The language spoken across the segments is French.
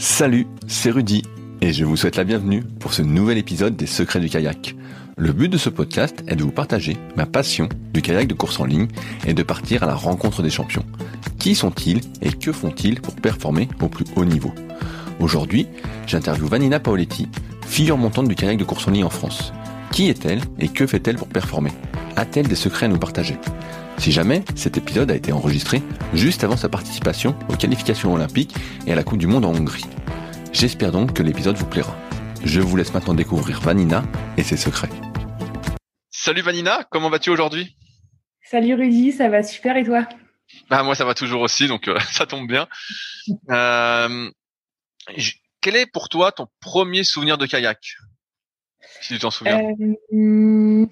Salut, c'est Rudy et je vous souhaite la bienvenue pour ce nouvel épisode des Secrets du kayak. Le but de ce podcast est de vous partager ma passion du kayak de course en ligne et de partir à la rencontre des champions. Qui sont-ils et que font-ils pour performer au plus haut niveau? Aujourd'hui, j'interviewe Vanina Paoletti, figure montante du kayak de course en ligne en France. Qui est-elle et que fait-elle pour performer? A-t-elle des secrets à nous partager? Si jamais cet épisode a été enregistré juste avant sa participation aux qualifications olympiques et à la Coupe du Monde en Hongrie. J'espère donc que l'épisode vous plaira. Je vous laisse maintenant découvrir Vanina et ses secrets. Salut Vanina, comment vas-tu aujourd'hui? Salut Rudy, ça va super et toi? Bah moi ça va toujours aussi, donc euh, ça tombe bien. Euh, quel est pour toi ton premier souvenir de kayak? Si tu t'en souviens. Euh,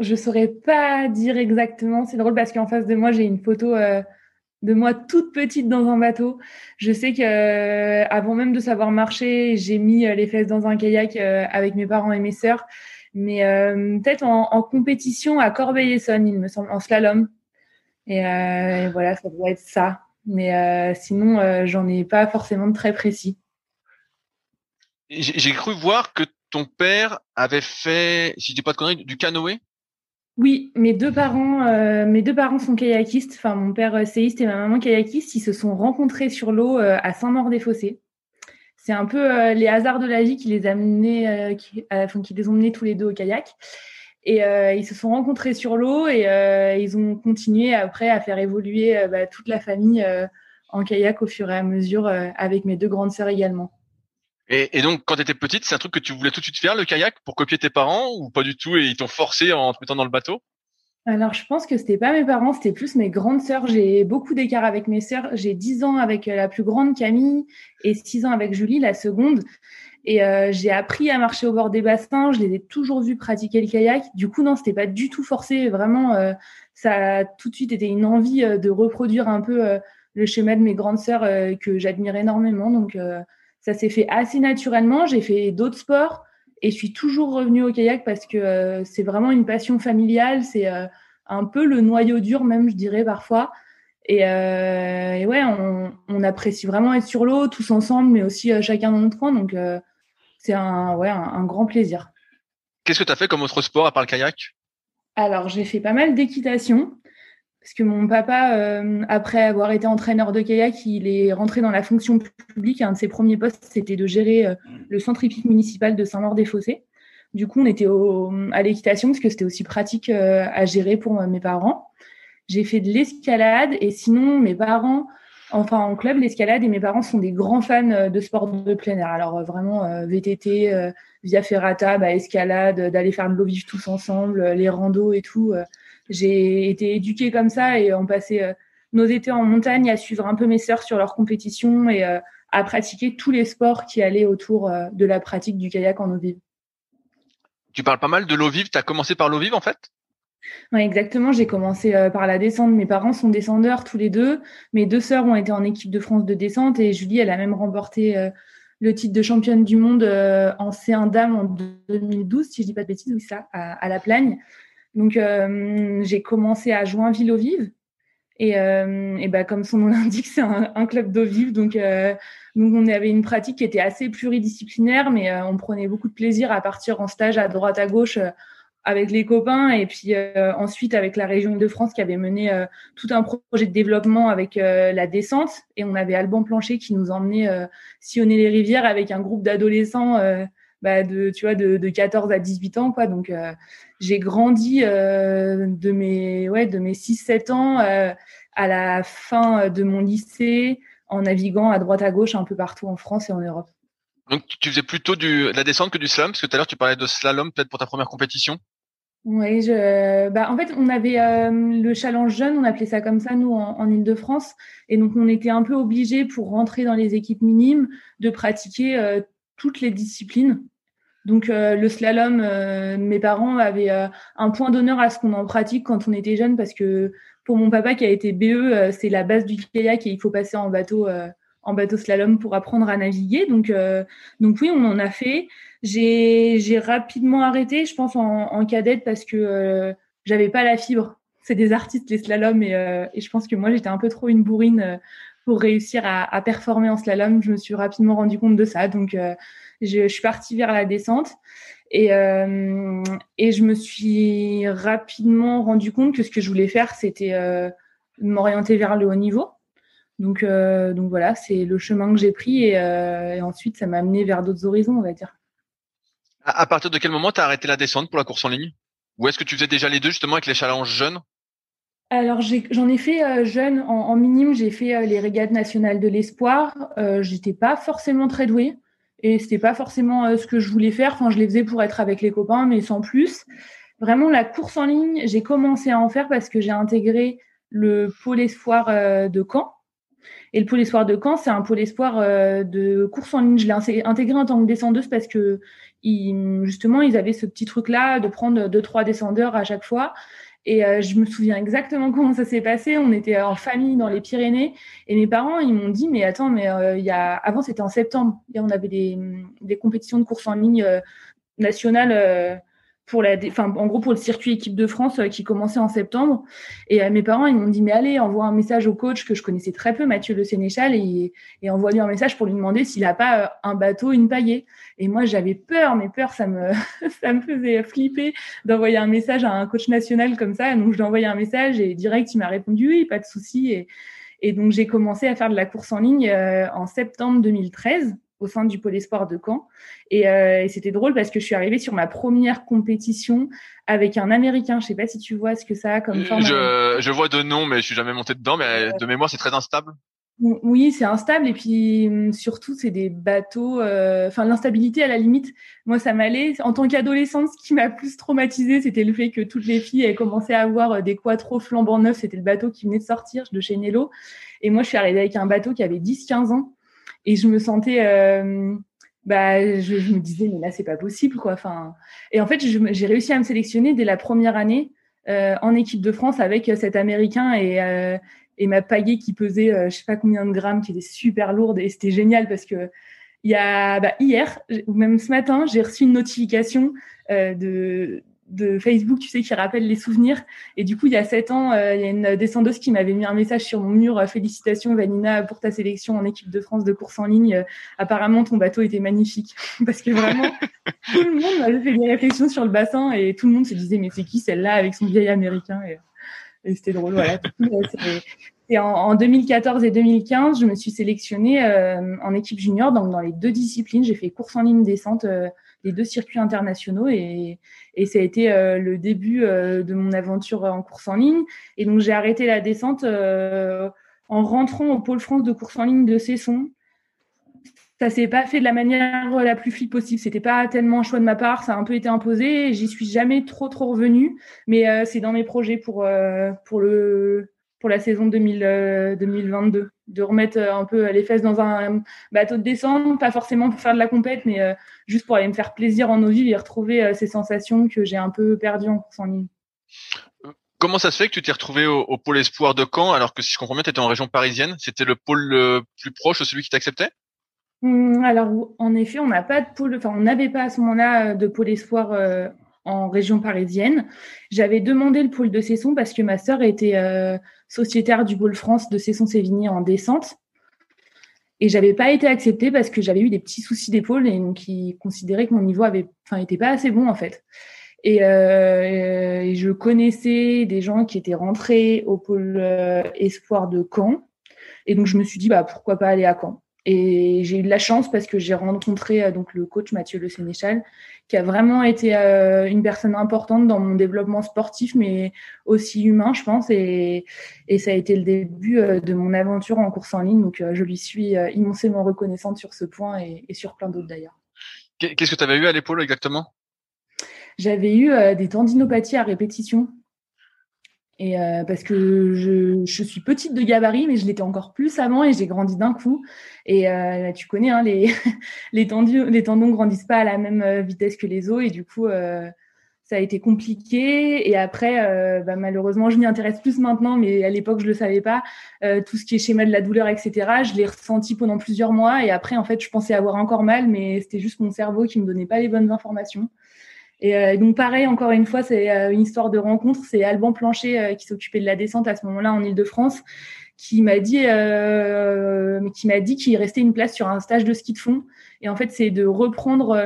je saurais pas dire exactement. C'est drôle parce qu'en face de moi j'ai une photo euh, de moi toute petite dans un bateau. Je sais que euh, avant même de savoir marcher, j'ai mis euh, les fesses dans un kayak euh, avec mes parents et mes sœurs. Mais peut-être en, en, compétition à Corbeil-Essonne, il me semble, en slalom. Et, et, voilà, ça doit être ça. Mais sinon, j'en ai pas forcément de très précis. J'ai cru voir que ton père avait fait, si je dis pas de conneries, du canoë? Oui, mes deux parents, euh, mes deux parents sont kayakistes. Enfin, mon père euh, séiste et ma maman kayakiste. Ils se sont rencontrés sur l'eau euh, à Saint-Maur-des-Fossés. C'est un peu les hasards de la vie qui les a menés, qui les ont menés tous les deux au kayak. Et ils se sont rencontrés sur l'eau et ils ont continué après à faire évoluer bah, toute la famille en kayak au fur et à mesure avec mes deux grandes sœurs également. Et, et, donc, quand tu étais petite, c'est un truc que tu voulais tout de suite faire, le kayak, pour copier tes parents, ou pas du tout, et ils t'ont forcé en te mettant dans le bateau? Alors, je pense que c'était pas mes parents, c'était plus mes grandes sœurs. J'ai beaucoup d'écart avec mes sœurs. J'ai 10 ans avec la plus grande Camille et 6 ans avec Julie, la seconde. Et euh, j'ai appris à marcher au bord des bassins. Je les ai toujours vus pratiquer le kayak. Du coup, non, c'était pas du tout forcé. Vraiment, euh, ça a tout de suite été une envie euh, de reproduire un peu euh, le schéma de mes grandes sœurs euh, que j'admire énormément. Donc, ça s'est fait assez naturellement. J'ai fait d'autres sports et je suis toujours revenue au kayak parce que euh, c'est vraiment une passion familiale. C'est euh, un peu le noyau dur, même, je dirais parfois. Et, euh, et ouais, on, on, apprécie vraiment être sur l'eau, tous ensemble, mais aussi chacun dans notre coin. Donc, c'est un, ouais, un, un, grand plaisir. Qu'est-ce que tu as fait comme autre sport à part le kayak? Alors, j'ai fait pas mal d'équitation parce que mon papa, euh, après avoir été entraîneur de kayak, il est rentré dans la fonction publique. Un de ses premiers postes, c'était de gérer euh, le centre hippique municipal de Saint-Maur-des-Fossés. Du coup, on était au, à l'équitation parce que c'était aussi pratique euh, à gérer pour mes parents. J'ai fait de l'escalade et sinon, mes parents, enfin en club, l'escalade et mes parents sont des grands fans de sport de plein air. Alors vraiment, VTT, via ferrata, bah, escalade, d'aller faire de l'eau vive tous ensemble, les randos et tout j'ai été éduquée comme ça et on passait euh, nos étés en montagne à suivre un peu mes sœurs sur leurs compétitions et euh, à pratiquer tous les sports qui allaient autour euh, de la pratique du kayak en eau vive. Tu parles pas mal de l'eau vive. Tu as commencé par l'eau vive en fait? Oui, exactement. J'ai commencé par la descente. Mes parents sont descendeurs tous les deux. Mes deux sœurs ont été en équipe de France de descente et Julie, elle a même remporté le titre de championne du monde en C1 dame en 2012, si je dis pas de bêtises, oui, ça, à, à La Plagne. Donc, euh, j'ai commencé à Joinville eau vive. Et, euh, et bah, comme son nom l'indique, c'est un, club d'eau vive. Donc, euh, donc, on avait une pratique qui était assez pluridisciplinaire, mais on prenait beaucoup de plaisir à partir en stage à droite, à gauche avec les copains. Et puis euh, ensuite, avec la région de France qui avait mené tout un projet de développement avec la descente. Et on avait Alban Plancher qui nous emmenait sillonner les rivières avec un groupe d'adolescents bah, de, tu vois, de, de 14 à 18 ans. Quoi. Donc, j'ai grandi euh, de mes ouais de mes 6-7 ans euh, à la fin de mon lycée en naviguant à droite à gauche un peu partout en France et en Europe. Donc tu faisais plutôt du, de la descente que du slalom parce que tout à l'heure tu parlais de slalom peut-être pour ta première compétition. Oui, je, bah, en fait, on avait euh, le challenge jeune, on appelait ça comme ça, nous, en, en Ile-de-France. Et donc, on était un peu obligés, pour rentrer dans les équipes minimes, de pratiquer euh, toutes les disciplines. Donc euh, le slalom, euh, mes parents avaient euh, un point d'honneur à ce qu'on en pratique quand on était jeune parce que pour mon papa qui a été BE, c'est la base du kayak et il faut passer en bateau en bateau slalom pour apprendre à naviguer. Donc donc oui, on en a fait. J'ai rapidement arrêté, je pense en, en cadette parce que j'avais pas la fibre. C'est des artistes les slaloms et, et je pense que moi j'étais un peu trop une bourrine pour réussir à, performer en slalom. Je me suis rapidement rendu compte de ça. Donc, je, je, suis partie vers la descente. Et, et je me suis rapidement rendu compte que ce que je voulais faire, c'était m'orienter vers le haut niveau. Donc, euh, donc voilà, c'est le chemin que j'ai pris et, ensuite ça m'a amené vers d'autres horizons, on va dire. À, partir de quel moment tu as arrêté la descente pour la course en ligne? Ou est-ce que tu faisais déjà les deux justement avec les challenges jeunes? Alors j'en ai, fait euh, jeune en, minime, j'ai fait euh, les régates nationales de l'espoir. Euh, J'étais pas forcément très douée et c'était pas forcément ce que je voulais faire. Enfin, je les faisais pour être avec les copains, mais sans plus. Vraiment la course en ligne, j'ai commencé à en faire parce que j'ai intégré le pôle espoir de Caen. Et le pôle espoir de Caen, c'est un pôle espoir de course en ligne. Je l'ai intégré en tant que descendeuse parce que justement, ils avaient ce petit truc-là de prendre deux, trois descendeurs à chaque fois. Et euh, je me souviens exactement comment ça s'est passé. On était en famille dans les Pyrénées et mes parents, ils m'ont dit, mais attends, mais euh, y a... avant c'était en septembre et on avait des, compétitions de course en ligne euh, nationales pour la, enfin, en gros pour le circuit équipe de France euh, qui commençait en septembre. Et euh, mes parents ils m'ont dit mais allez envoie un message au coach que je connaissais très peu Mathieu Le Sénéchal et, et envoie-lui un message pour lui demander s'il a pas euh, un bateau une paillée. Et moi j'avais peur, mais peur ça me ça me faisait flipper d'envoyer un message à un coach national comme ça. Donc je lui envoyé un message et direct il m'a répondu oui pas de souci et donc j'ai commencé à faire de la course en ligne en septembre 2013 au sein du pôle espoir de Caen. Euh, et, c'était drôle parce que je suis arrivée sur ma première compétition avec un Américain. Je sais pas si tu vois ce que ça a comme forme. Je, je vois de nom, mais je suis jamais monté dedans. Mais de mémoire, c'est très instable. Oui, c'est instable et puis hum, surtout c'est des bateaux. Euh, enfin, l'instabilité à la limite, moi ça m'allait. En tant qu'adolescente, ce qui m'a plus traumatisé, c'était le fait que toutes les filles avaient commencé à avoir euh, des quattros flambant neufs. C'était le bateau qui venait de sortir de chez Nello. Et moi, je suis arrivée avec un bateau qui avait 10-15 ans et je me sentais euh, bah je, me disais mais là c'est pas possible quoi enfin. Et en fait j'ai réussi à me sélectionner dès la première année euh, en équipe de France avec cet américain et euh, et ma paillée qui pesait euh, je sais pas combien de grammes qui était super lourde et c'était génial parce que il y a bah, hier ou même ce matin j'ai reçu une notification euh, de de Facebook, tu sais, qui rappelle les souvenirs. Et du coup, il y a sept ans, euh, il y a une descendeuse qui m'avait mis un message sur mon mur euh, Félicitations, Vanina, pour ta sélection en équipe de France de course en ligne. Euh, apparemment, ton bateau était magnifique. Parce que vraiment, tout le monde avait fait des réflexions sur le bassin et tout le monde se disait Mais c'est qui celle-là avec son vieil américain Et, c'était drôle. Voilà. Et en, en, 2014 et 2015, je me suis sélectionnée en équipe junior, donc dans les deux disciplines. J'ai fait course en ligne descente les deux circuits internationaux et, ça a été euh, le début euh, de mon aventure en course en ligne. Et donc j'ai arrêté la descente euh, en rentrant au pôle France de course en ligne de Cesson. Ça s'est pas fait de la manière la plus fluide possible. C'était pas tellement un choix de ma part. Ça a un peu été imposé. J'y suis jamais trop trop revenue, mais c'est dans mes projets pour pour le pour la saison 2000, 2022 de remettre euh, un peu les fesses dans un bateau de descente, pas forcément pour faire de la compète, mais euh, juste pour aller me faire plaisir en eau vive et retrouver euh, ces sensations que j'ai un peu perdues en course en ligne. Comment ça se fait que tu t'es retrouvé au, pôle espoir de Caen alors que si je comprends bien, tu étais en région parisienne? C'était le pôle le plus proche, celui qui t'acceptait? Mmh, Alors en effet, on n'a pas de pôle, enfin on n'avait pas à ce moment-là de pôle espoir en région parisienne. J'avais demandé le pôle de Cesson parce que ma sœur était euh, sociétaire du pôle France de Cesson-Sévigné en descente. Et j'avais pas été acceptée parce que j'avais eu des petits soucis d'épaule et qui considéraient que mon niveau avait, était pas assez bon en fait. Et, euh, et, je connaissais des gens qui étaient rentrés au pôle euh, espoir de Caen. Et donc je me suis dit bah pourquoi pas aller à Caen? Et j'ai eu de la chance parce que j'ai rencontré donc le coach Mathieu Le Sénéchal, qui a vraiment été euh, une personne importante dans mon développement sportif, mais aussi humain, je pense. Et, et ça a été le début euh, de mon aventure en course en ligne. Donc, je lui suis immensément reconnaissante sur ce point et, et sur plein d'autres d'ailleurs. Qu'est-ce que tu avais eu à l'épaule exactement? J'avais eu des tendinopathies à répétition. Et euh, parce que je, suis petite de gabarit, mais je l'étais encore plus avant et j'ai grandi d'un coup. Et euh, tu connais, hein, les, les, tendus, les tendons grandissent pas à la même euh, vitesse que les os et du coup, euh, ça a été compliqué. Et après, bah, malheureusement, je m'y intéresse plus maintenant, mais à l'époque, je le savais pas. tout ce qui est schéma de la douleur, etc., je l'ai ressenti pendant plusieurs mois. Et après, en fait, je pensais avoir encore mal, mais c'était juste mon cerveau qui me donnait pas les bonnes informations. Et euh, donc pareil, encore une fois, c'est euh, une histoire de rencontre. C'est Alban Plancher euh, qui s'occupait de la descente à ce moment-là en Ile-de-France, qui m'a dit, qui m'a dit qu'il restait une place sur un stage de ski de fond. Et en fait, c'est de reprendre,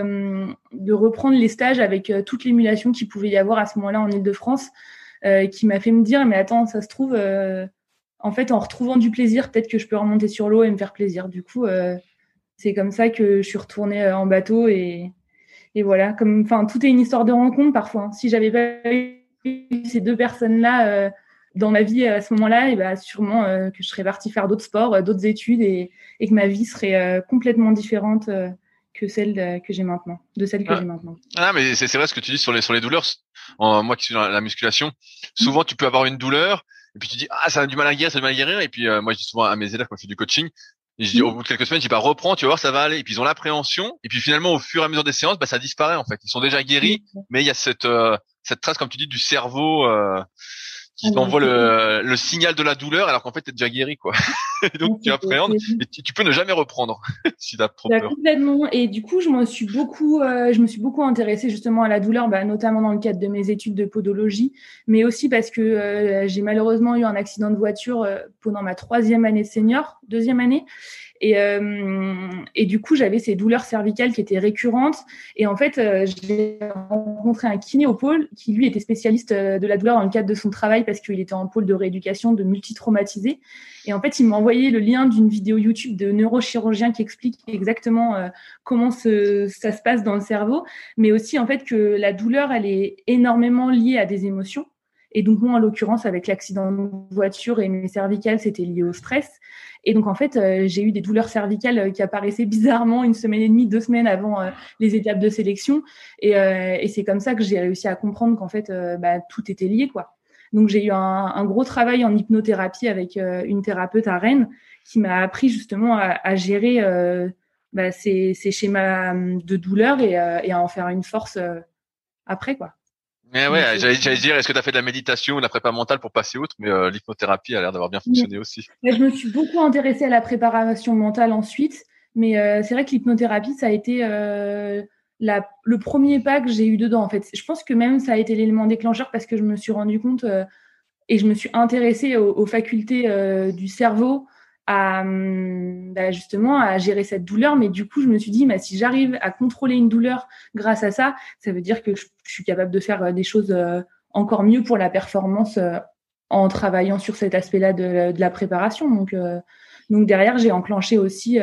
de reprendre les stages avec toute l'émulation qu'il pouvait y avoir à ce moment-là en Ile-de-France, qui m'a fait me dire, mais attends, ça se trouve, en fait, en retrouvant du plaisir, peut-être que je peux remonter sur l'eau et me faire plaisir. Du coup, c'est comme ça que je suis retournée en bateau et, et voilà, comme, enfin, tout est une histoire de rencontre parfois. Si j'avais pas eu ces deux personnes-là euh, dans ma vie à ce moment-là, et bah, sûrement euh, que je serais partie faire d'autres sports, euh, d'autres études et, que ma vie serait complètement différente que celle que j'ai maintenant, de celle que ah. j'ai maintenant. Ah, mais c'est vrai ce que tu dis sur les, sur les douleurs. moi qui suis dans la musculation, souvent tu peux avoir une douleur et puis tu dis ah ça a du mal à guérir, ça a du mal à guérir et puis moi je dis souvent à mes élèves quand je fais du coaching, et je dis, au bout de quelques semaines, je dis, bah, reprends, tu vas voir, ça va aller. Et puis, ils ont l'appréhension. Et puis, finalement, au fur et à mesure des séances, bah, ça disparaît, en fait. Ils sont déjà guéris, mais il y a cette, euh, cette trace, comme tu dis, du cerveau, euh, qui ah, t'envoie le, le, signal de la douleur alors qu'en fait tu es déjà guéri quoi. donc tu appréhendes et tu, peux ne jamais reprendre si tu as trop bah, peur. Complètement et du coup je me suis beaucoup euh, je me suis beaucoup intéressée justement à la douleur bah, notamment dans le cadre de mes études de podologie mais aussi parce que euh, j'ai malheureusement eu un accident de voiture euh, pendant ma troisième année senior, deuxième année et, euh, du coup, j'avais ces douleurs cervicales qui étaient récurrentes. Et en fait, euh, j'ai rencontré un kiné au pôle qui, lui, était spécialiste euh, de la douleur dans le cadre de son travail parce qu'il était en pôle de rééducation de multitraumatisés. Et en fait, il m'a envoyé le lien d'une vidéo YouTube de neurochirurgien qui explique exactement comment ce, ça se passe dans le cerveau, mais aussi en fait que la douleur, elle est énormément liée à des émotions. Et donc, moi, en l'occurrence, avec l'accident de voiture et mes cervicales, c'était lié au stress. Et donc, en fait, euh, j'ai eu des douleurs cervicales euh, qui apparaissaient bizarrement une semaine et demie, deux semaines avant euh, les étapes de sélection. Et, et c'est comme ça que j'ai réussi à comprendre qu'en fait, bah, tout était lié, quoi. Donc, j'ai eu un, gros travail en hypnothérapie avec une thérapeute à Rennes qui m'a appris justement à, gérer bah, ces, schémas de douleur et, et, à en faire une force après, quoi. Mais ouais, j'allais dire, est-ce que tu as fait de la méditation ou de la prépa mentale pour passer outre? Mais euh, l'hypnothérapie a l'air d'avoir bien fonctionné aussi. je me suis beaucoup intéressée à la préparation mentale ensuite, mais euh, c'est vrai que l'hypnothérapie, ça a été euh, la, le premier pas que j'ai eu dedans. En fait, je pense que même ça a été l'élément déclencheur parce que je me suis rendu compte et je me suis intéressée aux, aux facultés du cerveau, à hum, bah, justement à gérer cette douleur. Mais du coup, je me suis dit, bah, si j'arrive à contrôler une douleur grâce à ça, ça veut dire que je, suis capable de faire euh, des choses euh, encore mieux pour la performance euh, en travaillant sur cet aspect-là de, la préparation. Donc, donc derrière, j'ai enclenché aussi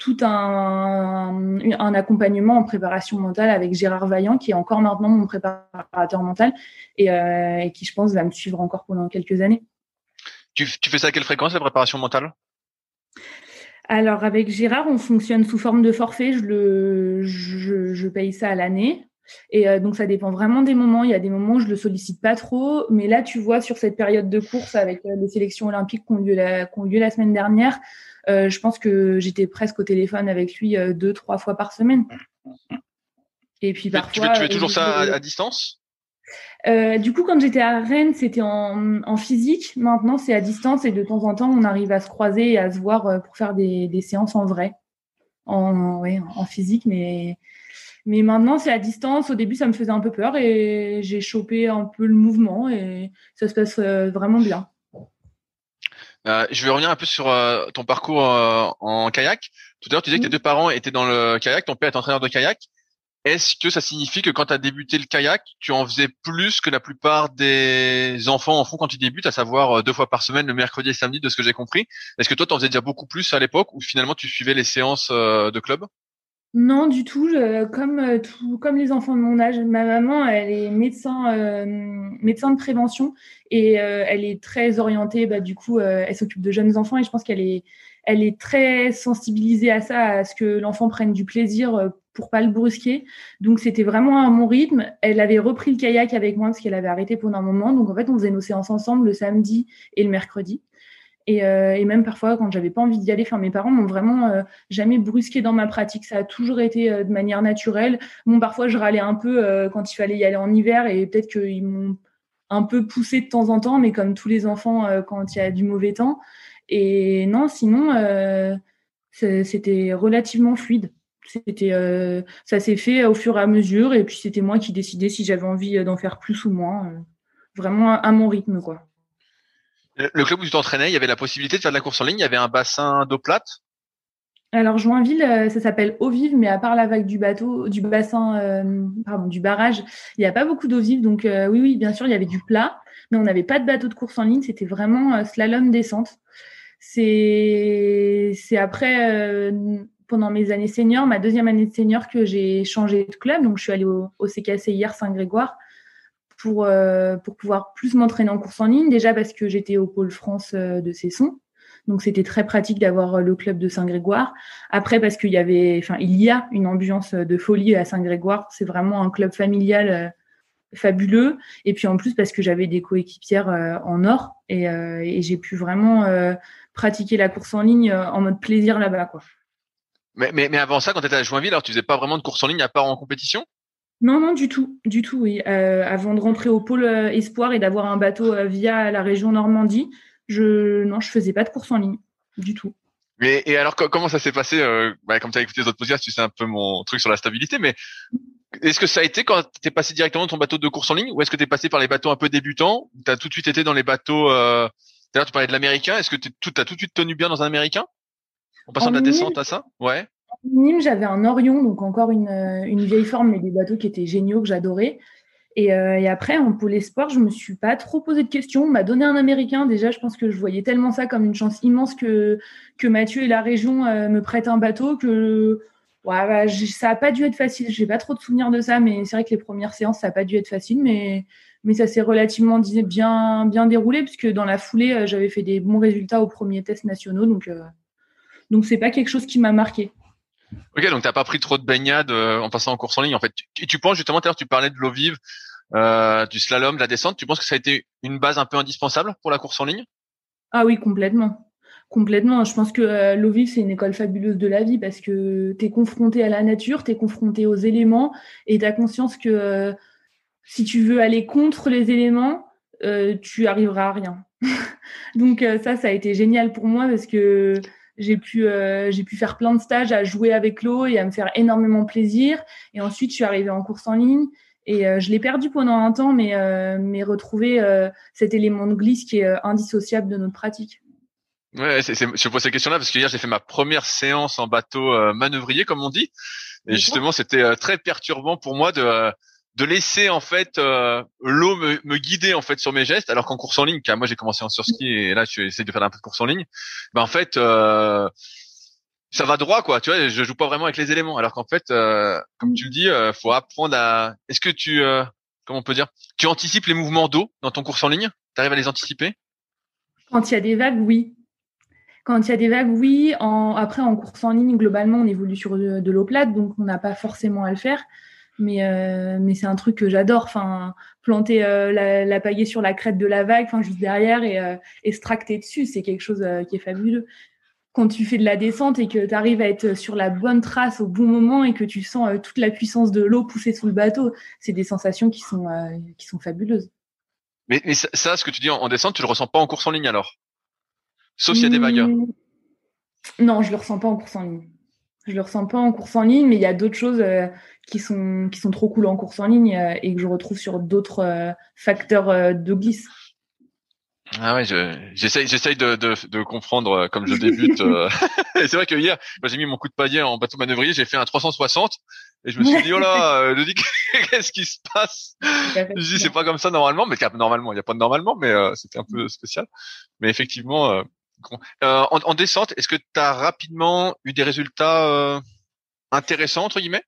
tout un, un, accompagnement en préparation mentale avec Gérard Vaillant, qui est encore maintenant mon préparateur mental et, et qui, je pense, va me suivre encore pendant quelques années. Tu, fais ça à quelle fréquence, la préparation mentale? Alors, avec Gérard, on fonctionne sous forme de forfait. Je, le, je, paye ça à l'année. Et euh, donc, ça dépend vraiment des moments. Il y a des moments où je le sollicite pas trop. Mais là, tu vois, sur cette période de course avec euh, les sélections olympiques qui ont lieu la, lieu la semaine dernière, euh, je pense que j'étais presque au téléphone avec lui deux, trois fois par semaine. Et puis parfois. Tu fais, toujours ça à distance? Euh, du coup, quand j'étais à Rennes, c'était en, en, physique. Maintenant, c'est à distance et de temps en temps, on arrive à se croiser et à se voir euh, pour faire des, des séances en vrai, en, ouais, en physique. Mais, mais maintenant, c'est à distance. Au début, ça me faisait un peu peur et j'ai chopé un peu le mouvement et ça se passe euh, vraiment bien. Euh, je vais revenir un peu sur euh, ton parcours en kayak. Tout à l'heure, tu disais que tes deux parents étaient dans le kayak, ton père est entraîneur de kayak. Est-ce que ça signifie que quand tu as débuté le kayak, tu en faisais plus que la plupart des enfants en font quand ils débutent, à savoir euh, deux fois par semaine, le mercredi et samedi, de ce que j'ai compris? Est-ce que toi, tu en faisais déjà beaucoup plus à l'époque ou finalement tu suivais les séances euh, de club? Non, du tout. comme euh, tout, comme les enfants de mon âge, ma maman, elle est médecin, médecin de prévention et elle est très orientée. Bah, du coup, elle s'occupe de jeunes enfants et je pense qu'elle est, elle est très sensibilisée à ça, à ce que l'enfant prenne du plaisir pour pas le brusquer. Donc c'était vraiment à mon rythme. Elle avait repris le kayak avec moi parce qu'elle avait arrêté pendant un moment. Donc en fait, on faisait nos séances ensemble le samedi et le mercredi. Et, euh, même parfois, quand j'avais pas envie d'y aller, enfin mes parents m'ont vraiment euh, jamais brusqué dans ma pratique. Ça a toujours été euh, de manière naturelle. Bon, parfois je râlais un peu euh, quand il fallait y aller en hiver et peut-être qu'ils m'ont un peu poussé de temps en temps, mais comme tous les enfants quand il y a du mauvais temps. Et non, sinon c'était relativement fluide. C'était, euh, ça s'est fait au fur et à mesure, et puis c'était moi qui décidais si j'avais envie d'en faire plus ou moins, euh, vraiment à, mon rythme, quoi. Le club où tu t'entraînais, il y avait la possibilité de faire de la course en ligne? Il y avait un bassin d'eau plate? Alors Joinville, ça s'appelle eau vive, mais à part la vague du bateau, du bassin, pardon, du barrage, il n'y a pas beaucoup d'eau vive. Donc oui, oui, bien sûr, il y avait du plat, mais on n'avait pas de bateau de course en ligne. C'était vraiment slalom descente. C'est après pendant mes années seniors, ma deuxième année de senior, que j'ai changé de club. Donc, je suis allée au, au CKC hier Saint-Grégoire pour, euh, pour pouvoir plus m'entraîner en course en ligne. Déjà parce que j'étais au pôle France euh, de Cesson. Donc, c'était très pratique d'avoir euh, le club de Saint-Grégoire. Après, parce qu'il y avait, enfin, il y a une ambiance de folie à Saint-Grégoire. C'est vraiment un club familial fabuleux. Et puis, en plus, parce que j'avais des coéquipières en or et, et j'ai pu vraiment pratiquer la course en ligne en mode plaisir là-bas, quoi. Mais, mais, mais avant ça, quand tu étais à Joinville, alors tu faisais pas vraiment de course en ligne à part en compétition? Non, non, du tout, du tout, oui. Euh, avant de rentrer au pôle euh, espoir et d'avoir un bateau euh, via la région Normandie, je non, je faisais pas de course en ligne, du tout. Mais et alors comment ça s'est passé bah, Comme tu as écouté les autres podcasts, tu sais un peu mon truc sur la stabilité, mais est-ce que ça a été quand tu es passé directement de ton bateau de course en ligne, ou est-ce que tu es passé par les bateaux un peu débutants Tu as tout de suite été dans les bateaux. Euh... D'ailleurs, tu parlais de l'américain. Est-ce que tu as tout de suite tenu bien dans un américain? En passant de la descente à ça? Ouais. En Nîmes, j'avais un Orion, donc encore une, une, vieille forme, mais des bateaux qui étaient géniaux, que j'adorais. Et, euh, et, après, en pôle espoir, je me suis pas trop posé de questions. On m'a donné un Américain. Déjà, je pense que je voyais tellement ça comme une chance immense que, que Mathieu et la région euh, me prêtent un bateau que ouais, bah, ça a pas dû être facile. J'ai pas trop de souvenirs de ça, mais c'est vrai que les premières séances, ça a pas dû être facile, mais mais ça s'est relativement bien bien déroulé puisque dans la foulée, euh, j'avais fait des bons résultats aux premiers tests nationaux, donc euh, donc c'est pas quelque chose qui m'a marqué. Ok, donc t'as pas pris trop de baignade euh, en passant en course en ligne. En fait, tu, penses justement, tu parlais de l'eau vive, euh, du slalom, de la descente. Tu penses que ça a été une base un peu indispensable pour la course en ligne? Ah oui, complètement. Complètement. Je pense que euh, l'eau vive, c'est une école fabuleuse de la vie parce que tu es confronté à la nature, tu es confronté aux éléments et tu as conscience que euh, si tu veux aller contre les éléments, tu arriveras à rien. Donc ça, ça a été génial pour moi parce que j'ai pu euh, j'ai pu faire plein de stages à jouer avec l'eau et à me faire énormément plaisir. Et ensuite je suis arrivée en course en ligne et euh, je l'ai perdu pendant un temps mais euh, mais retrouver cet élément de glisse qui est indissociable de notre pratique. Ouais, c'est, je pose cette question-là parce que hier j'ai fait ma première séance en bateau manœuvrier comme on dit. Et justement c'était très perturbant pour moi de de laisser en fait euh, l'eau me, guider en fait sur mes gestes alors qu'en course en ligne car moi j'ai commencé en surski et là je essayer de faire un peu de course en ligne ben en fait euh, ça va droit quoi tu vois je joue pas vraiment avec les éléments. Alors qu'en fait euh, comme tu le dis euh, faut apprendre à est-ce que tu comment on peut dire tu anticipes les mouvements d'eau dans ton course en ligne? Tu arrives à les anticiper? Quand il y a des vagues oui. Quand il y a des vagues, oui. En, après, en course en ligne, globalement, on évolue sur de l'eau plate, donc on n'a pas forcément à le faire mais euh, mais c'est un truc que j'adore enfin planter euh, la, la paillée sur la crête de la vague enfin juste derrière et, euh, et se tracter dessus c'est quelque chose qui est fabuleux. Quand tu fais de la descente et que tu arrives à être sur la bonne trace au bon moment et que tu sens toute la puissance de l'eau pousser sous le bateau c'est des sensations qui sont qui sont fabuleuses. Mais, mais ça, ce que tu dis en, descente tu le ressens pas en course en ligne alors? Sauf s'il y a des vagues. Mmh. non je le ressens pas en course en ligne je le ressens pas en course en ligne, mais il y a d'autres choses euh, qui sont qui sont trop cool en course en ligne euh, et que je retrouve sur d'autres euh, facteurs de glisse. Ah ouais, j'essaye j'essaye de, de, de, comprendre comme je débute. et c'est vrai que hier, j'ai mis mon coup de paillet en bateau manœuvrier, j'ai fait un 360 et je me suis dit oh là, je dis qu'est-ce qui se passe? Je dis c'est pas comme ça normalement, mais normalement il n'y a pas de normalement, mais c'était un peu spécial. Mais effectivement, euh, en, descente, est-ce que tu as rapidement eu des résultats euh, intéressants entre guillemets?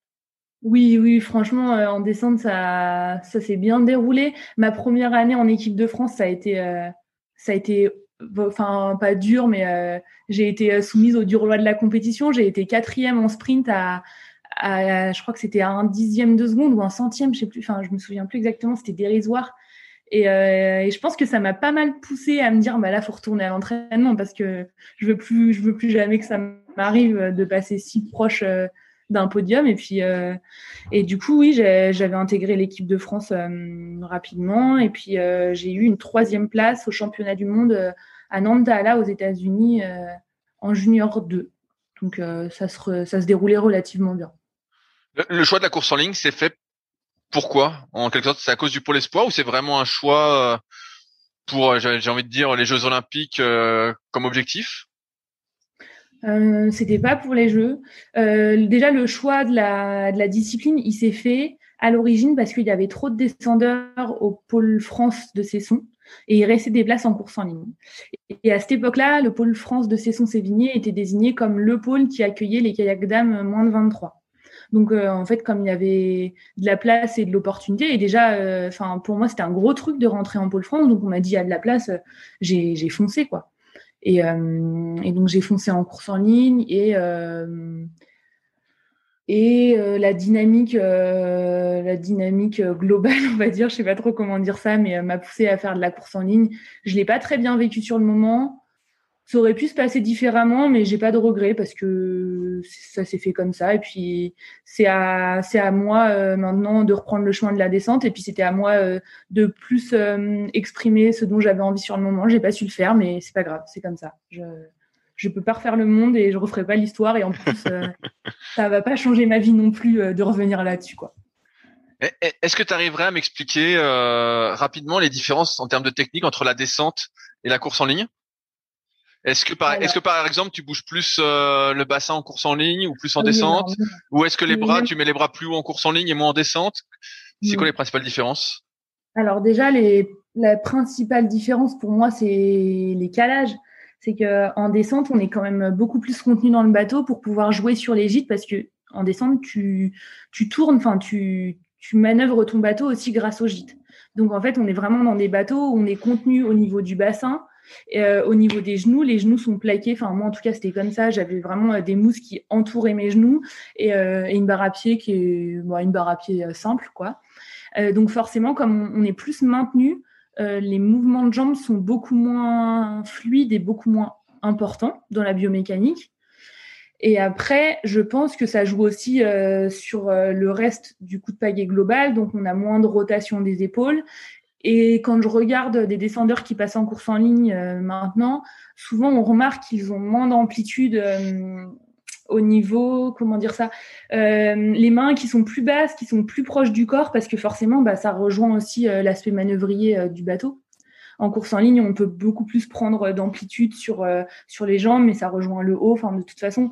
Oui, oui, franchement, euh, en descente, ça, ça s'est bien déroulé. Ma première année en équipe de France, ça a été, ça a été, enfin pas dur, mais j'ai été soumise au dur roi de la compétition. J'ai été quatrième en sprint à, à je crois que c'était à un dixième de seconde ou un centième, je sais plus. Enfin, je me souviens plus exactement. C'était dérisoire. Et, euh, et, je pense que ça m'a pas mal poussé à me dire bah là faut retourner à l'entraînement parce que je veux plus je veux plus jamais que ça m'arrive de passer si proche euh, d'un podium. Et puis euh, et du coup oui j'avais intégré l'équipe de France rapidement. Et puis j'ai eu une troisième place au championnat du monde à Nantala aux États-Unis en junior 2 donc ça se ça se déroulait relativement bien. Le choix de la course en ligne s'est fait pourquoi En quelque sorte, c'est à cause du pôle espoir ou c'est vraiment un choix euh, pour, j'ai envie de dire, les Jeux Olympiques comme objectif? Euh, c'était pas pour les Jeux. Euh, déjà, le choix de la, de la discipline, il s'est fait à l'origine parce qu'il y avait trop de descendeurs au pôle France de Cesson et il restait des places en course en ligne. Et à cette époque-là, le pôle France de Cesson-Sévigné était désigné comme le pôle qui accueillait les kayaks dames moins de 23. Donc euh, en fait, comme il y avait de la place et de l'opportunité, et déjà, euh, pour moi c'était un gros truc de rentrer en pôle France, donc on m'a dit il y a de la place, j'ai foncé quoi. Et, euh, donc j'ai foncé en course en ligne et euh, et euh, la dynamique, la dynamique globale, on va dire, je sais pas trop comment dire ça, mais m'a poussé à faire de la course en ligne. Je l'ai pas très bien vécu sur le moment ça aurait pu se passer différemment, mais j'ai pas de regrets parce que ça s'est fait comme ça. Et puis c'est à c'est à moi euh, maintenant de reprendre le chemin de la descente. Et puis c'était à moi euh, de plus euh, exprimer ce dont j'avais envie sur le moment. J'ai pas su le faire, mais c'est pas grave, c'est comme ça. Je je peux pas refaire le monde et je referai pas l'histoire. Et en plus, ça va pas changer ma vie non plus de revenir là-dessus, quoi. Est-ce que tu arriverais à m'expliquer rapidement les différences en termes de technique entre la descente et la course en ligne? Est-ce que par est-ce que par exemple tu bouges plus euh, le bassin en course en ligne ou plus en descente? ou est-ce que les bras tu mets les bras plus haut en course en ligne et moins en descente? C'est quoi les principales différences? Alors déjà les la principale différence pour moi c'est les calages. C'est que en descente on est quand même beaucoup plus contenu dans le bateau pour pouvoir jouer sur les gîtes parce que en descente tu tu tournes enfin tu tu manœuvres ton bateau aussi grâce aux gîtes. Donc en fait on est vraiment dans des bateaux où on est contenu au niveau du bassin euh, au niveau des genoux, les genoux sont plaqués. Enfin, moi, en tout cas, c'était comme ça. J'avais vraiment euh, des mousses qui entouraient mes genoux et, euh, une barre à pied qui est une barre à pied simple, quoi. donc, forcément, comme on, est plus maintenu, les mouvements de jambes sont beaucoup moins fluides et beaucoup moins importants dans la biomécanique. Et après, je pense que ça joue aussi sur le reste du coup de pagaie global. Donc, on a moins de rotation des épaules et quand je regarde des descendeurs qui passent en course en ligne euh, maintenant, souvent on remarque qu'ils ont moins d'amplitude euh, au niveau, comment dire ça, euh, les mains qui sont plus basses, qui sont plus proches du corps, parce que forcément, bah, ça rejoint aussi l'aspect manœuvrier du bateau. En course en ligne, on peut beaucoup plus prendre d'amplitude sur sur les jambes, mais ça rejoint le haut. Enfin, de toute façon,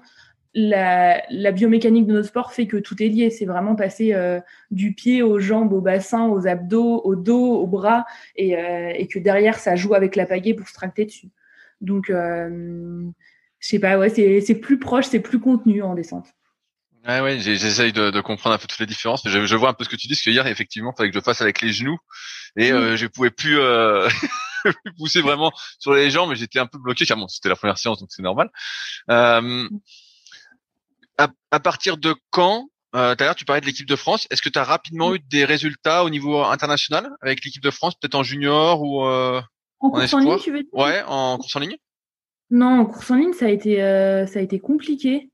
la, la, biomécanique de notre sport fait que tout est lié. C'est vraiment passer euh, du pied aux jambes, au bassin, aux abdos, au dos, aux bras, et, euh, et que derrière ça joue avec la pagaie pour se tracter dessus. Donc, euh, je sais pas, ouais, c'est plus proche, c'est plus contenu en descente. Ouais, ouais, j'essaye de, de, comprendre un peu toutes les différences. Je, je, vois un peu ce que tu dis, parce que hier, effectivement, il fallait que je fasse avec les genoux, et euh, je pouvais plus pousser vraiment sur les jambes, mais j'étais un peu bloqué. Car bon, c'était la première séance, donc c'est normal. Euh, à, partir de quand euh, tu parlais de l'équipe de France. Est-ce que tu as rapidement eu des résultats au niveau international avec l'équipe de France, peut-être en junior ou euh, en, course en ligne, tu veux dire? Ouais, en course en ligne. Non, en course en ligne, ça a été euh, ça a été compliqué.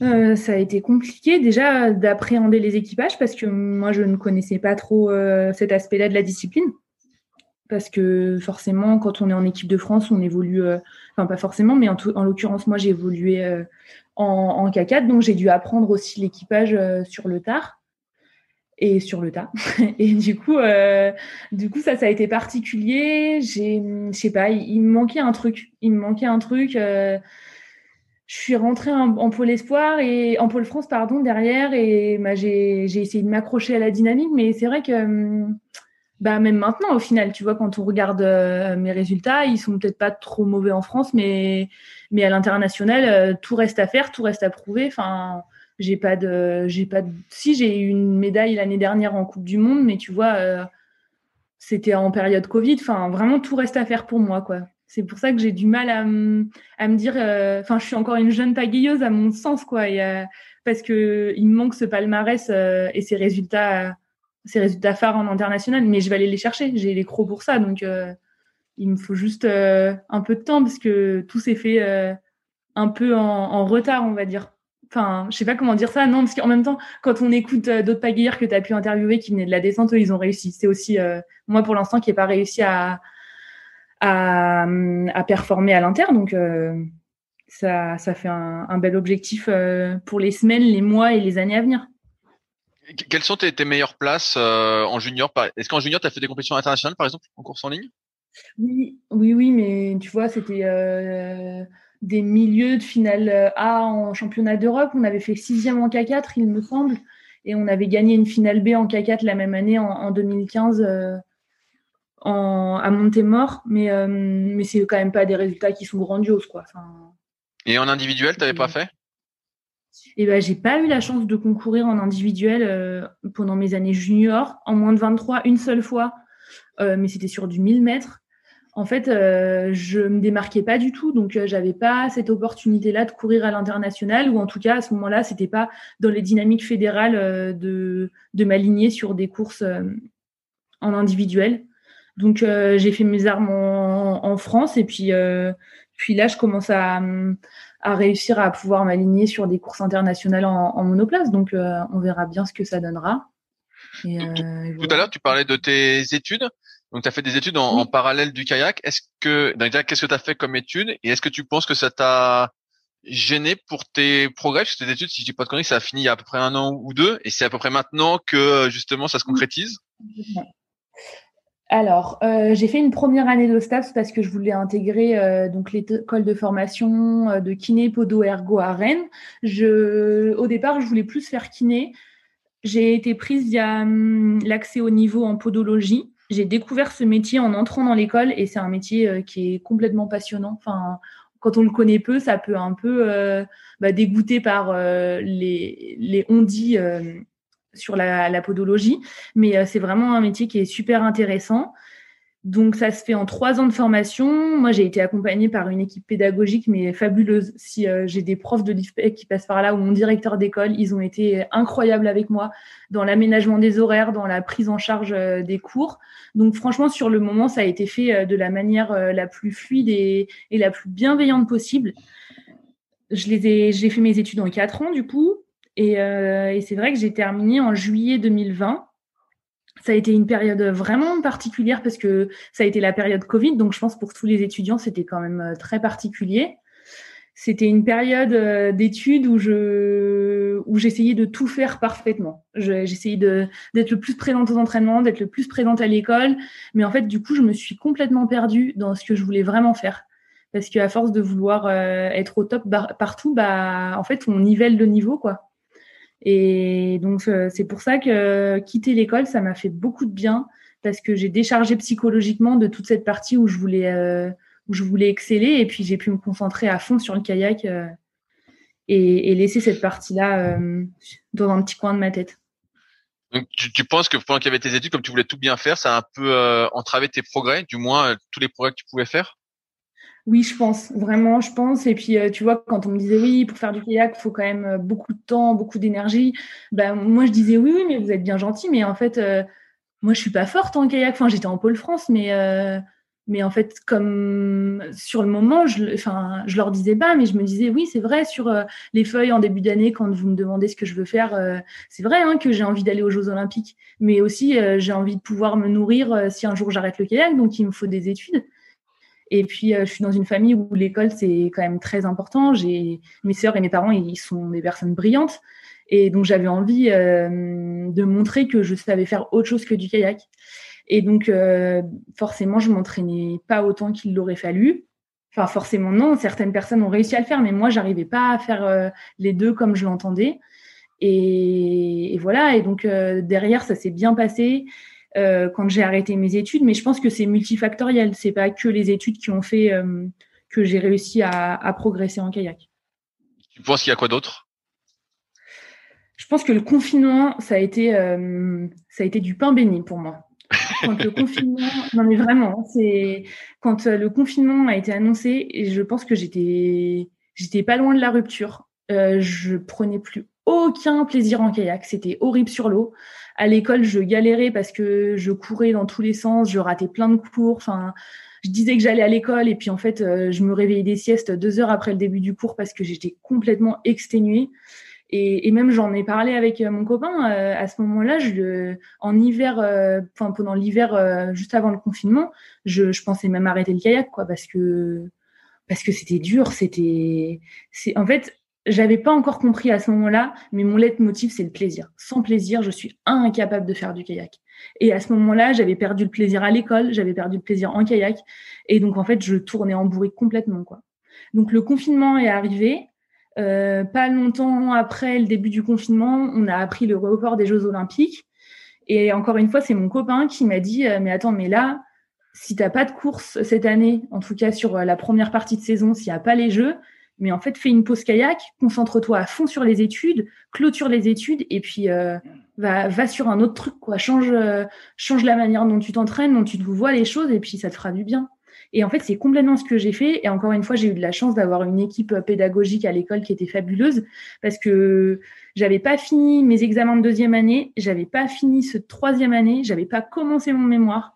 Euh, ça a été compliqué déjà d'appréhender les équipages parce que moi je ne connaissais pas trop cet aspect-là de la discipline parce que forcément quand on est en équipe de France on évolue euh, enfin pas forcément mais en, en l'occurrence moi j'ai évolué en, en K4, donc j'ai dû apprendre aussi l'équipage euh, sur le tard et sur le tas. et du coup, euh, du coup, ça, ça a été particulier. J'ai, je sais pas, il, me manquait un truc. Il me manquait un truc. Euh, je suis rentrée en, pôle espoir et en pôle France, pardon, derrière, et bah, j'ai, j'ai essayé de m'accrocher à la dynamique, mais c'est vrai que hum, bah même maintenant au final tu vois quand on regarde euh, mes résultats ils sont peut-être pas trop mauvais en France mais mais à l'international euh, tout reste à faire tout reste à prouver. Enfin j'ai pas de j'ai pas si j'ai eu une médaille l'année dernière en Coupe du monde mais tu vois euh, c'était en période Covid. Enfin vraiment tout reste à faire pour moi quoi. C'est pour ça que j'ai du mal à, à me dire enfin je suis encore une jeune pagayeuse à mon sens quoi parce que il me manque ce palmarès et ces résultats ces résultats phares en international, mais je vais aller les chercher. J'ai les crocs pour ça, donc euh, il me faut juste euh, un peu de temps parce que tout s'est fait euh, un peu en, retard, on va dire. Enfin, je sais pas comment dire ça, non, parce qu'en même temps, quand on écoute d'autres pagayeurs que tu as pu interviewer qui venaient de la descente, eux, ils ont réussi. C'est aussi moi pour l'instant qui n'ai pas réussi à, à, performer à l'inter, donc ça, ça fait un bel objectif pour les semaines, les mois et les années à venir. Quelles sont tes, meilleures places euh, en junior Est-ce qu'en junior, tu as fait des compétitions internationales, par exemple, en course en ligne? Oui, oui, oui, mais tu vois, c'était des milieux de finale A en championnat d'Europe. On avait fait sixième en K4, il me semble, et on avait gagné une finale B en K4 la même année, en, 2015, en, à Montémort. Mais, mais c'est quand même pas des résultats qui sont grandioses, quoi. et en individuel, tu n'avais pas fait? Et ben, j'ai pas eu la chance de concourir en individuel euh, pendant mes années juniors, en moins de 23, une seule fois, euh, mais c'était sur du 1000 mètres. En fait, euh, je me démarquais pas du tout, donc j'avais pas cette opportunité-là de courir à l'international, ou en tout cas à ce moment-là, c'était pas dans les dynamiques fédérales de, de m'aligner sur des courses en individuel. Donc j'ai fait mes armes en, en France, et puis puis là, je commence à à réussir à pouvoir m'aligner sur des courses internationales en, monoplace. Donc, euh, on verra bien ce que ça donnera. Euh, tout, à l'heure, tu parlais de tes études. Donc, tu as fait des études en, parallèle du kayak. Est-ce que, qu'est-ce que tu as fait comme études? Et est-ce que tu penses que ça t'a gêné pour tes progrès? Parce que tes études, si je dis pas de conneries, ça a fini il y a à peu près un an ou deux et c'est à peu près maintenant que justement ça se concrétise? Alors, euh, j'ai fait une première année de STAPS parce que je voulais intégrer euh, donc l'école de formation euh, de kiné podo ergo à Rennes. Je, au départ, je voulais plus faire kiné. J'ai été prise via hum, l'accès au niveau en podologie. J'ai découvert ce métier en entrant dans l'école et c'est un métier qui est complètement passionnant. Enfin, quand on le connaît peu, ça peut un peu bah, dégoûter par les, les on-dit sur la, podologie, mais euh, c'est vraiment un métier qui est super intéressant. Donc ça se fait en trois ans de formation. Moi, j'ai été accompagnée par une équipe pédagogique, mais fabuleuse. Si euh, j'ai des profs de l'IFPEC qui passent par là, ou mon directeur d'école, ils ont été incroyables avec moi dans l'aménagement des horaires, dans la prise en charge euh, des cours. Donc franchement, sur le moment, ça a été fait de la manière la plus fluide et, et la plus bienveillante possible. Je les ai, j'ai fait mes études en quatre ans du coup. Euh, et, c'est vrai que j'ai terminé en juillet 2020 ça a été une période vraiment particulière parce que ça a été la période Covid, donc je pense pour tous les étudiants, c'était quand même euh, très particulier. C'était une période euh, d'études où je où j'essayais de tout faire parfaitement. J'essayais d'être le plus présente aux entraînements, d'être le plus présente à l'école, mais en fait du coup je me suis complètement perdue dans ce que je voulais vraiment faire parce qu'à force de vouloir être au top partout, bah en fait on nivelle le niveau quoi. Et donc, euh, c'est pour ça que quitter l'école, ça m'a fait beaucoup de bien parce que j'ai déchargé psychologiquement de toute cette partie où je voulais, euh, où je voulais exceller et puis j'ai pu me concentrer à fond sur le kayak euh, et, laisser cette partie-là dans un petit coin de ma tête. Donc, tu penses que pendant qu'il y avait tes études, comme tu voulais tout bien faire, ça a un peu entravé tes progrès, du moins tous les progrès que tu pouvais faire? Oui, je pense, vraiment, je pense. Et puis, euh, tu vois, quand on me disait oui, pour faire du kayak, il faut quand même euh, beaucoup de temps, beaucoup d'énergie. Ben, moi, je disais oui, oui, mais vous êtes bien gentil. Mais en fait, euh, moi, je suis pas forte en kayak. Enfin, j'étais en pôle France, mais, mais en fait, comme sur le moment, je, enfin, je leur disais pas, mais je me disais oui, c'est vrai, sur les feuilles en début d'année, quand vous me demandez ce que je veux faire, c'est vrai hein, que j'ai envie d'aller aux Jeux Olympiques. Mais aussi, j'ai envie de pouvoir me nourrir si un jour j'arrête le kayak. Donc, il me faut des études. Et puis, euh, je suis dans une famille où l'école, c'est quand même très important. J'ai mes sœurs et mes parents, ils sont des personnes brillantes. Et donc, j'avais envie euh, de montrer que je savais faire autre chose que du kayak. Et donc, euh, forcément, je m'entraînais pas autant qu'il l'aurait fallu. Enfin, forcément, non. Certaines personnes ont réussi à le faire, mais moi, j'arrivais pas à faire les deux comme je l'entendais. Et, et, voilà. Et donc, derrière, ça s'est bien passé. Euh, quand j'ai arrêté mes études, mais je pense que c'est multifactoriel. C'est pas que les études qui ont fait euh, que j'ai réussi à, progresser en kayak. Tu penses qu'il y a quoi d'autre? Je pense que le confinement, ça a été, euh, ça a été du pain béni pour moi. Quand le confinement, non mais vraiment, c'est quand le confinement a été annoncé, et je pense que j'étais, j'étais pas loin de la rupture. je prenais plus aucun plaisir en kayak. C'était horrible sur l'eau à l'école, je galérais parce que je courais dans tous les sens, je ratais plein de cours. Enfin, je disais que j'allais à l'école et puis en fait, euh, je me réveillais des siestes deux heures après le début du cours parce que j'étais complètement exténuée. Et, même j'en ai parlé avec euh, mon copain euh, à ce moment-là. En hiver, enfin pendant l'hiver, juste avant le confinement, je, je, pensais même arrêter le kayak, quoi, parce que parce que c'était dur. C'était, c'est en fait j'avais pas encore compris à ce moment-là, mais mon leitmotiv, c'est le plaisir. Sans plaisir, je suis incapable de faire du kayak. Et à ce moment-là, j'avais perdu le plaisir à l'école, j'avais perdu le plaisir en kayak. Et donc, en fait, je tournais en bourrique complètement, quoi. Donc, le confinement est arrivé. Euh, pas longtemps après le début du confinement, on a appris le report des Jeux Olympiques. Et encore une fois, c'est mon copain qui m'a dit, euh, mais attends, mais là, si t'as pas de course cette année, en tout cas sur euh, la première partie de saison, s'il n'y a pas les Jeux, mais en fait, fais une pause kayak, concentre-toi à fond sur les études, clôture les études et puis euh, va, va sur un autre truc, quoi. Change, euh, change la manière dont tu t'entraînes, dont tu te vois les choses et puis ça te fera du bien. Et en fait, c'est complètement ce que j'ai fait. Et encore une fois, j'ai eu de la chance d'avoir une équipe euh, pédagogique à l'école qui était fabuleuse parce que j'avais pas fini mes examens de deuxième année, j'avais pas fini ce troisième année, j'avais pas commencé mon mémoire.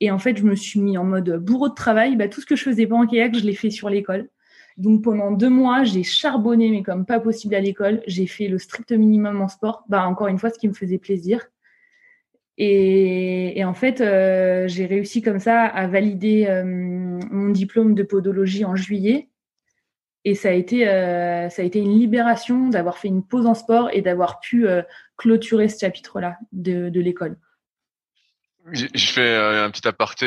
Et en fait, je me suis mis en mode bourreau de travail. Bah, tout ce que je faisais pas en kayak, je l'ai fait sur l'école. Donc pendant deux mois, j'ai charbonné, mais comme pas possible à l'école. J'ai fait le strict minimum en sport. Bah encore une fois, ce qui me faisait plaisir. Et, en fait, euh, j'ai réussi comme ça à valider euh, mon diplôme de podologie en juillet. Et ça a été, euh, ça a été une libération d'avoir fait une pause en sport et d'avoir pu clôturer ce chapitre-là de, de l'école. Je fais un petit aparté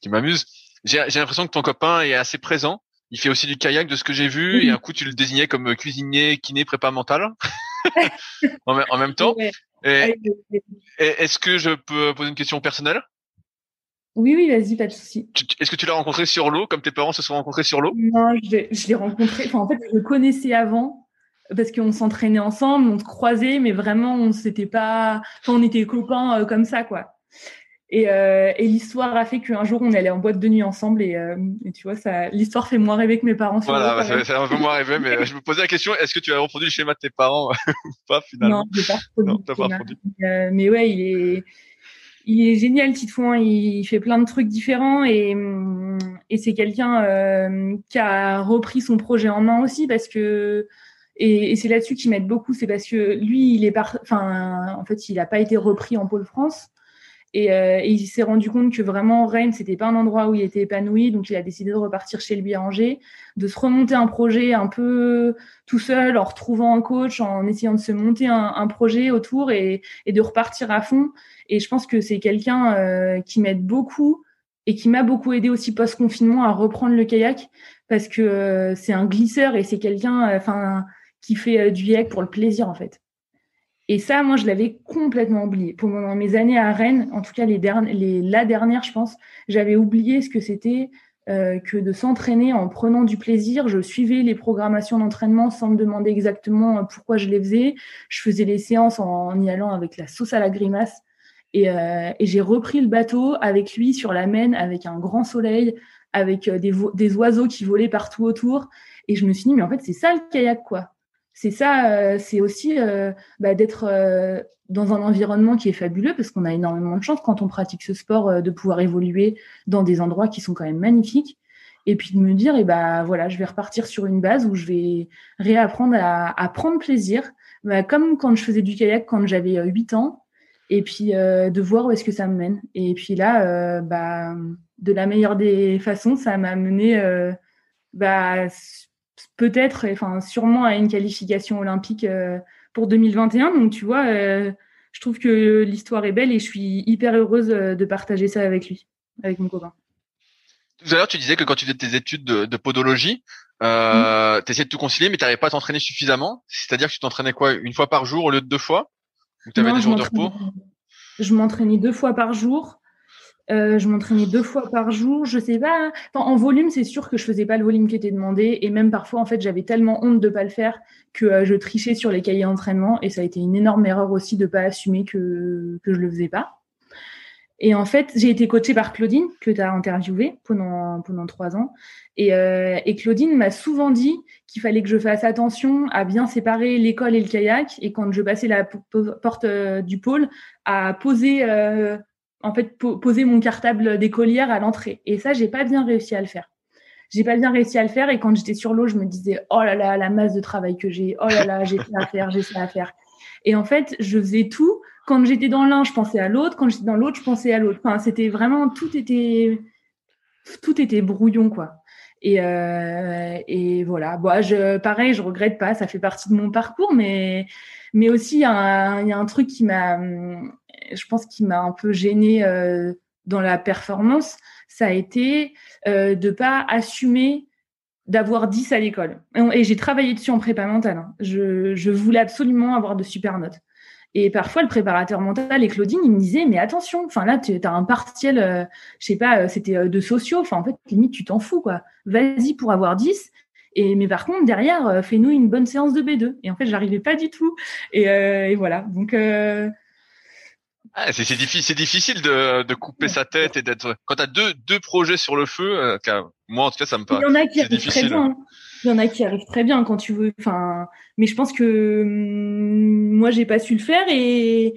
qui m'amuse. J'ai l'impression que ton copain est assez présent il fait aussi du kayak de ce que j'ai vu. Et un coup, tu le désignais comme cuisinier, kiné, prépa mental en, même temps. Est-ce que je peux poser une question personnelle? Oui, oui, vas-y, pas de souci. Est-ce que tu l'as rencontré sur l'eau, comme tes parents se sont rencontrés sur l'eau? Non, je l'ai rencontré. Enfin, en fait, je le connaissais avant parce qu'on s'entraînait ensemble, on se croisait, mais vraiment, on s'était pas. Enfin, on était copains euh, comme ça, quoi. Euh, et, l'histoire a fait qu'un jour, on allait en boîte de nuit ensemble. Et, euh, tu vois, ça, l'histoire fait moins rêver que mes parents. Voilà, bah, ça, fait un peu moins rêver. Mais je me posais la question est-ce que tu as reproduit le schéma de tes parents ou pas finalement? Non, pas reproduit. Non, pas reproduit. Euh, mais ouais, il est, il est génial, Titouan. Il fait plein de trucs différents et, et c'est quelqu'un qui a repris son projet en main aussi parce que. Et, et c'est là-dessus qu'il m'aide beaucoup, c'est parce que lui, il est par... enfin, en fait, il n'a pas été repris en pôle France. Euh, et, il s'est rendu compte que vraiment Rennes, c'était pas un endroit où il était épanoui, donc il a décidé de repartir chez lui à Angers, de se remonter un projet un peu tout seul, en retrouvant un coach, en essayant de se monter un, projet autour et, de repartir à fond. Et je pense que c'est quelqu'un euh, qui m'aide beaucoup et qui m'a beaucoup aidé aussi post-confinement à reprendre le kayak parce que euh, c'est un glisseur et c'est quelqu'un, enfin, qui fait du kayak pour le plaisir en fait. Et ça, moi, je l'avais complètement oublié. Pendant mes années à Rennes, en tout cas les, les la dernière, je pense, j'avais oublié ce que c'était euh, que de s'entraîner en prenant du plaisir. Je suivais les programmations d'entraînement sans me demander exactement euh, pourquoi je les faisais. Je faisais les séances en, y allant avec la sauce à la grimace. Et, euh, j'ai repris le bateau avec lui sur la Maine, avec un grand soleil, avec des, des oiseaux qui volaient partout autour. Et je me suis dit, mais en fait, c'est ça le kayak, quoi c'est ça, euh, c'est aussi euh, bah, d'être euh, dans un environnement qui est fabuleux parce qu'on a énormément de chance quand on pratique ce sport de pouvoir évoluer dans des endroits qui sont quand même magnifiques. Et puis de me dire, eh bah voilà, je vais repartir sur une base où je vais réapprendre à, prendre plaisir, bah, comme quand je faisais du kayak quand j'avais 8 ans, et puis de voir où est-ce que ça me mène. Et puis là, de la meilleure des façons, ça m'a mené bah, peut-être, enfin sûrement à une qualification olympique euh, pour 2021. Donc tu vois, euh, je trouve que l'histoire est belle et je suis hyper heureuse euh, de partager ça avec lui, avec mon copain. Tout à l'heure, tu disais que quand tu faisais tes études de, podologie, euh, mm. tu essayais de tout concilier, mais tu n'arrivais pas à t'entraîner suffisamment. C'est-à-dire que tu t'entraînais quoi Une fois par jour au lieu de deux fois? Ou tu avais des jours de repos? Je m'entraînais deux fois par jour. Euh, je m'entraînais deux fois par jour. Je sais pas. en volume, c'est sûr que je faisais pas le volume qui était demandé. Et même parfois, en fait, j'avais tellement honte de pas le faire que euh, je trichais sur les cahiers d'entraînement. Et ça a été une énorme erreur aussi de pas assumer que, que je le faisais pas. Et en fait, j'ai été coachée par Claudine, que tu as interviewée pendant, pendant trois ans. Et, euh, et Claudine m'a souvent dit qu'il fallait que je fasse attention à bien séparer l'école et le kayak. Et quand je passais la porte du pôle, à poser en fait poser mon cartable d'écolière à l'entrée. Et ça, j'ai pas bien réussi à le faire. J'ai pas bien réussi à le faire et quand j'étais sur l'eau, je me disais oh là là la masse de travail que j'ai, oh là là j'ai ça à faire, j'ai ça à faire. Et en fait, je faisais tout. Quand j'étais dans l'un, je pensais à l'autre. Quand j'étais dans l'autre, je pensais à l'autre. Enfin, c'était vraiment tout était tout était brouillon quoi. Et, euh, et voilà. Bon, je, pareil, je regrette pas. Ça fait partie de mon parcours, mais mais aussi il y, a un truc qui m'a, je pense, qui m'a un peu gêné euh, dans la performance. Ça a été euh, de pas assumer d'avoir 10 à l'école. Et, j'ai travaillé dessus en prépa mentale. Hein. Je, voulais absolument avoir de super notes. Et parfois, le préparateur mental et Claudine, il me disait, mais attention, enfin là, tu as un partiel, euh, je sais pas, euh, c'était euh, de sociaux, enfin en fait, limite, tu t'en fous, quoi. Vas-y pour avoir 10. Et, mais par contre, derrière, fais-nous une bonne séance de B2. Et en fait, j'arrivais pas du tout. Et, et voilà. Donc, ah, c'est difficile, difficile de, de couper sa tête et d'être. Quand tu as deux, deux projets sur le feu, moi en tout cas, ça me paraît. Il y en a qui arrivent très bien. Hein. Il y en a qui arrivent très bien quand tu veux. Enfin, mais je pense que hum, moi, j'ai pas su le faire et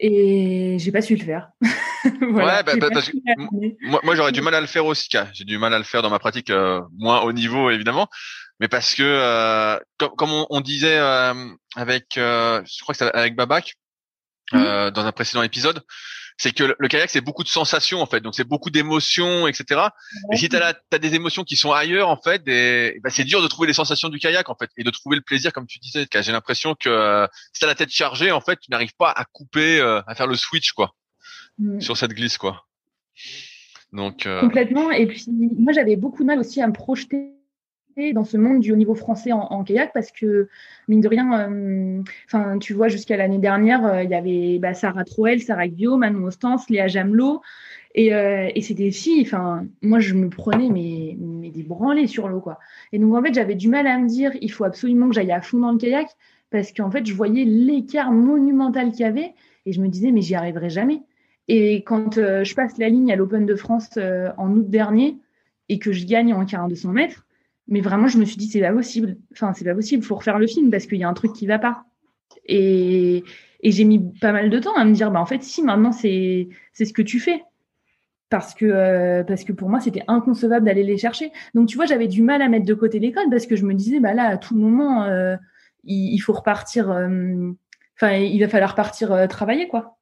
et j'ai pas su le faire. ouais, bah, bah, parce que moi, moi j'aurais du mal à le faire aussi. J'ai du mal à le faire dans ma pratique, euh, moins haut niveau évidemment, mais parce que euh, comme, comme on, on disait euh, avec, euh, je crois que c'est avec Babac mmh. dans un précédent épisode, c'est que le kayak c'est beaucoup de sensations en fait, donc c'est beaucoup d'émotions, etc. Et si tu as, des émotions qui sont ailleurs en fait, bah, c'est dur de trouver les sensations du kayak en fait et de trouver le plaisir comme tu disais. J'ai l'impression que euh, si t'as la tête chargée en fait, tu n'arrives pas à couper, euh, à faire le switch quoi mm. sur cette glisse quoi. Donc euh, complètement. Et puis moi j'avais beaucoup de mal aussi à me projeter dans ce monde du haut niveau français en, kayak parce que mine de rien, euh, tu vois jusqu'à l'année dernière, euh, il y avait bah, Sarah Troel, Sarah Guillaume, Manon Ostens, Léa Jamelot et, euh, et des filles. Enfin moi je me prenais mais, mais des branlés sur l'eau quoi. Et donc en fait j'avais du mal à me dire il faut absolument que j'aille à fond dans le kayak parce qu'en fait je voyais l'écart monumental qu'il y avait et je me disais mais j'y arriverai jamais. Et quand je passe la ligne à l'Open de France en août dernier et que je gagne en 4200 mètres, mais vraiment, je me suis dit, c'est pas possible. Enfin, c'est pas possible, faut refaire le film parce qu'il y a un truc qui va pas. Et, et j'ai mis pas mal de temps à me dire, bah, en fait, si, maintenant, c'est, c'est ce que tu fais. Parce que, euh, parce que pour moi, c'était inconcevable d'aller les chercher. Donc, tu vois, j'avais du mal à mettre de côté l'école parce que je me disais, bah là, à tout moment, euh, il, faut repartir. Euh, enfin, il va falloir partir travailler, quoi.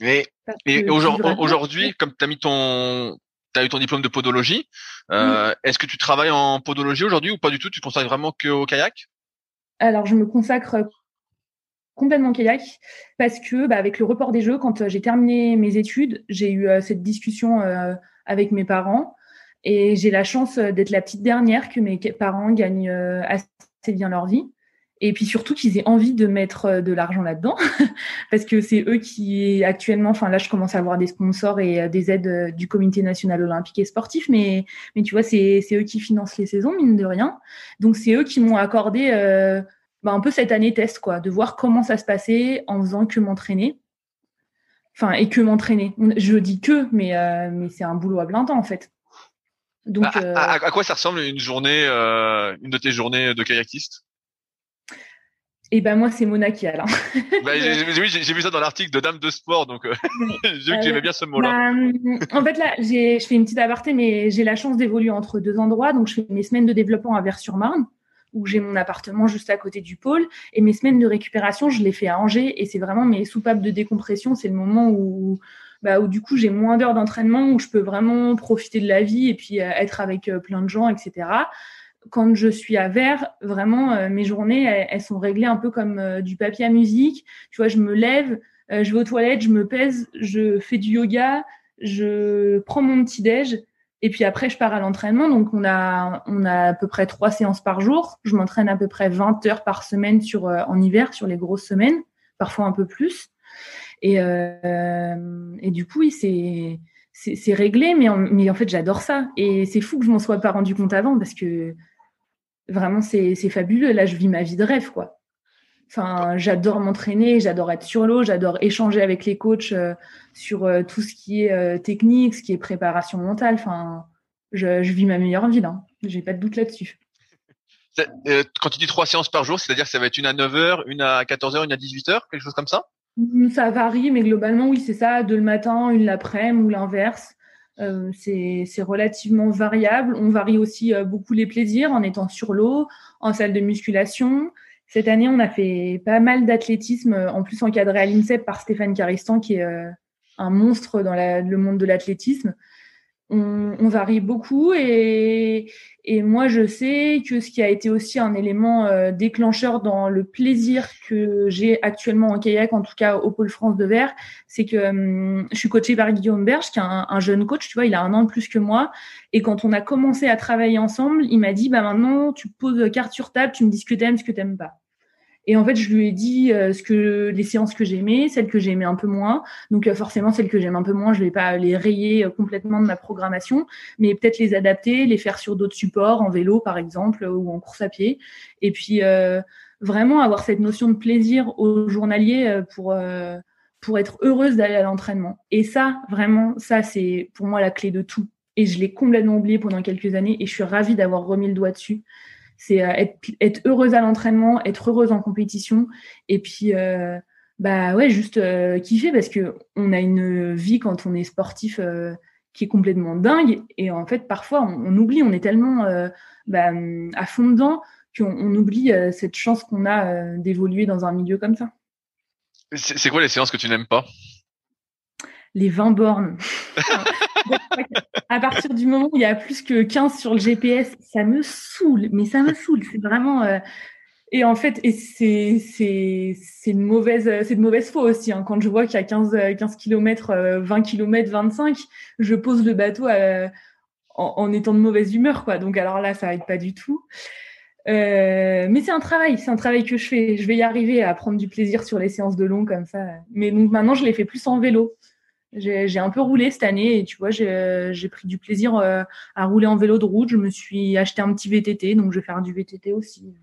Mais, et aujourd'hui, comme tu as mis ton, tu as eu ton diplôme de podologie. Euh, est-ce que tu travailles en podologie aujourd'hui ou pas du tout? Tu te consacres vraiment que au kayak? Alors, je me consacre complètement au kayak parce que bah, avec le report des jeux, quand euh, j'ai terminé mes études, j'ai eu euh, cette discussion avec mes parents et j'ai la chance d'être la petite dernière que mes parents gagnent assez bien leur vie. Et puis surtout qu'ils aient envie de mettre euh, de l'argent là-dedans, parce que c'est eux qui actuellement, enfin là je commence à avoir des sponsors et euh, des aides euh, du Comité national olympique et sportif, mais mais tu vois c'est eux qui financent les saisons mine de rien. Donc c'est eux qui m'ont accordé euh, bah, un peu cette année test quoi, de voir comment ça se passait en faisant que m'entraîner. Enfin et que m'entraîner. Je dis que, mais mais c'est un boulot à plein temps en fait. Donc à, à, quoi ça ressemble une journée, une de tes journées de kayakiste? Et ben moi c'est Mona qui a là. bah, oui, j'ai vu ça dans l'article de Dame de Sport, donc euh, j'ai vu que j'aimais bien ce mot-là. Bah, en fait là, je fais une petite aparté, mais j'ai la chance d'évoluer entre deux endroits, donc je fais mes semaines de développement à Vers-sur-Marne, où j'ai mon appartement juste à côté du pôle, et mes semaines de récupération, je les fais à Angers, et c'est vraiment mes soupapes de décompression, c'est le moment où bah, où du coup j'ai moins d'heures d'entraînement, où je peux vraiment profiter de la vie et puis euh, être avec euh, plein de gens, etc quand je suis à Vert, vraiment, euh, mes journées, elles, sont réglées un peu comme euh, du papier à musique. Tu vois, je me lève, euh, je vais aux toilettes, je me pèse, je fais du yoga, je prends mon petit déj, et puis après, je pars à l'entraînement. Donc, on a, on a à peu près trois séances par jour. Je m'entraîne à peu près 20 heures par semaine sur, en hiver, sur les grosses semaines, parfois un peu plus. Et, et du coup, oui, c'est c'est réglé, mais en, mais en fait, j'adore ça. Et c'est fou que je m'en sois pas rendu compte avant parce que vraiment, c'est fabuleux. Là, je vis ma vie de rêve, quoi. Enfin, j'adore m'entraîner, j'adore être sur l'eau, j'adore échanger avec les coachs euh, sur euh, tout ce qui est euh, technique, ce qui est préparation mentale. Enfin, je, je vis ma meilleure vie là. J'ai pas de doute là-dessus. Quand tu dis trois séances par jour, c'est-à-dire que ça va être une à 9h, une à 14h, une à 18h, quelque chose comme ça? Mmh, Ça varie, mais globalement, oui, c'est ça. Deux le matin, une l'après-midi ou l'inverse. Euh, c'est relativement variable. On varie aussi euh, beaucoup les plaisirs en étant sur l'eau, en salle de musculation. Cette année, on a fait pas mal d'athlétisme, euh, en plus encadré à l'INSEP par Stéphane Caristan, qui est un monstre dans le monde de l'athlétisme. On, varie beaucoup et, et, moi je sais que ce qui a été aussi un élément euh, déclencheur dans le plaisir que j'ai actuellement en kayak, en tout cas au pôle France de Verre, c'est que hum, je suis coachée par Guillaume Berge, qui est un, jeune coach, tu vois, il a un an de plus que moi. Et quand on a commencé à travailler ensemble, il m'a dit, bah maintenant tu poses carte sur table, tu me dis ce que t'aimes, ce que t'aimes pas. Et en fait, je lui ai dit euh, ce que les séances que j'aimais, celles que j'aimais un peu moins. Donc euh, forcément, celles que j'aime un peu moins, je vais pas les rayer euh, complètement de ma programmation, mais peut-être les adapter, les faire sur d'autres supports, en vélo par exemple ou en course à pied. Et puis vraiment avoir cette notion de plaisir au journalier pour pour être heureuse d'aller à l'entraînement. Et ça, vraiment, ça c'est pour moi la clé de tout. Et je l'ai complètement oublié pendant quelques années et je suis ravie d'avoir remis le doigt dessus c'est euh, être, heureuse à l'entraînement, être heureuse en compétition, et puis euh, bah ouais, juste euh, kiffer parce que on a une vie quand on est sportif qui est complètement dingue, et en fait parfois on, oublie, on est tellement bah, à fond dedans qu'on oublie cette chance qu'on a d'évoluer dans un milieu comme ça. C'est quoi les séances que tu n'aimes pas? Les 20 bornes. à partir du moment où il y a plus que 15 sur le GPS, ça me saoule, mais ça me saoule. C'est vraiment. Euh, et en fait, c'est une mauvaise c'est de mauvaise foi aussi. Hein. Quand je vois qu'il y a 15 15 km, 20 km, 25, je pose le bateau euh, en, étant de mauvaise humeur, quoi. Donc alors là, ça aide pas du tout. Euh, mais c'est un travail, c'est un travail que je fais. Je vais y arriver à prendre du plaisir sur les séances de long comme ça. Mais donc maintenant, je les fais plus en vélo. J'ai un peu roulé cette année et tu vois, j'ai pris du plaisir euh, à rouler en vélo de route. Je me suis acheté un petit VTT, donc je vais faire du VTT aussi.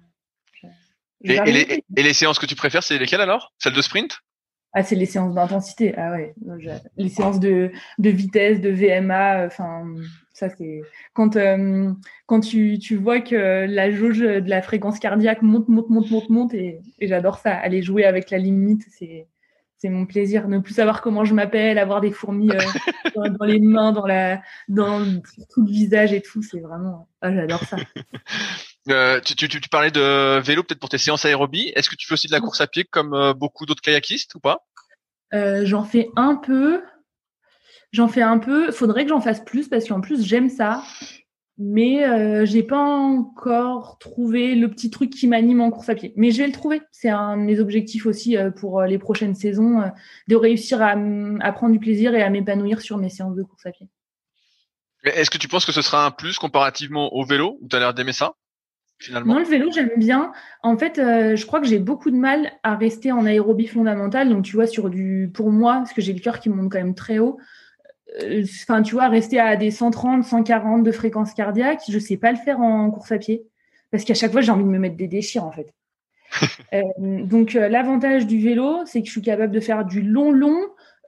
et, les, et, les, séances que tu préfères, c'est lesquelles alors? Celles de sprint? Ah, c'est les séances d'intensité. Ah ouais, les séances de, de vitesse, de VMA. Enfin, ça c'est quand euh, quand tu, tu vois que la jauge de la fréquence cardiaque monte, monte, monte, monte, monte, et, et j'adore ça. Aller jouer avec la limite, c'est c'est mon plaisir. Ne plus savoir comment je m'appelle, avoir des fourmis euh, dans, les mains, dans la, dans tout le visage et tout, c'est vraiment, ah, j'adore ça. Euh, tu, tu, tu, parlais de vélo peut-être pour tes séances aérobie. Est-ce que tu fais aussi de la course à pied comme euh, beaucoup d'autres kayakistes ou pas? J'en fais un peu. J'en fais un peu. Faudrait que j'en fasse plus parce qu'en plus j'aime ça mais euh, j'ai pas encore trouvé le petit truc qui m'anime en course à pied. Mais je vais le trouver. C'est un de mes objectifs aussi euh, pour euh, les prochaines saisons, euh, de réussir à, à, prendre du plaisir et à m'épanouir sur mes séances de course à pied. Est-ce que tu penses que ce sera un plus comparativement au vélo ou tu as l'air d'aimer ça finalement? Non, le vélo, j'aime bien. En fait, je crois que j'ai beaucoup de mal à rester en aérobie fondamentale. Donc, tu vois, sur du, pour moi, parce que j'ai le cœur qui monte quand même très haut, enfin, tu vois, rester à des 130, 140 de fréquence cardiaque, je sais pas le faire en course à pied. Parce qu'à chaque fois, j'ai envie de me mettre des déchires, en fait. euh, donc, euh, l'avantage du vélo, c'est que je suis capable de faire du long, long,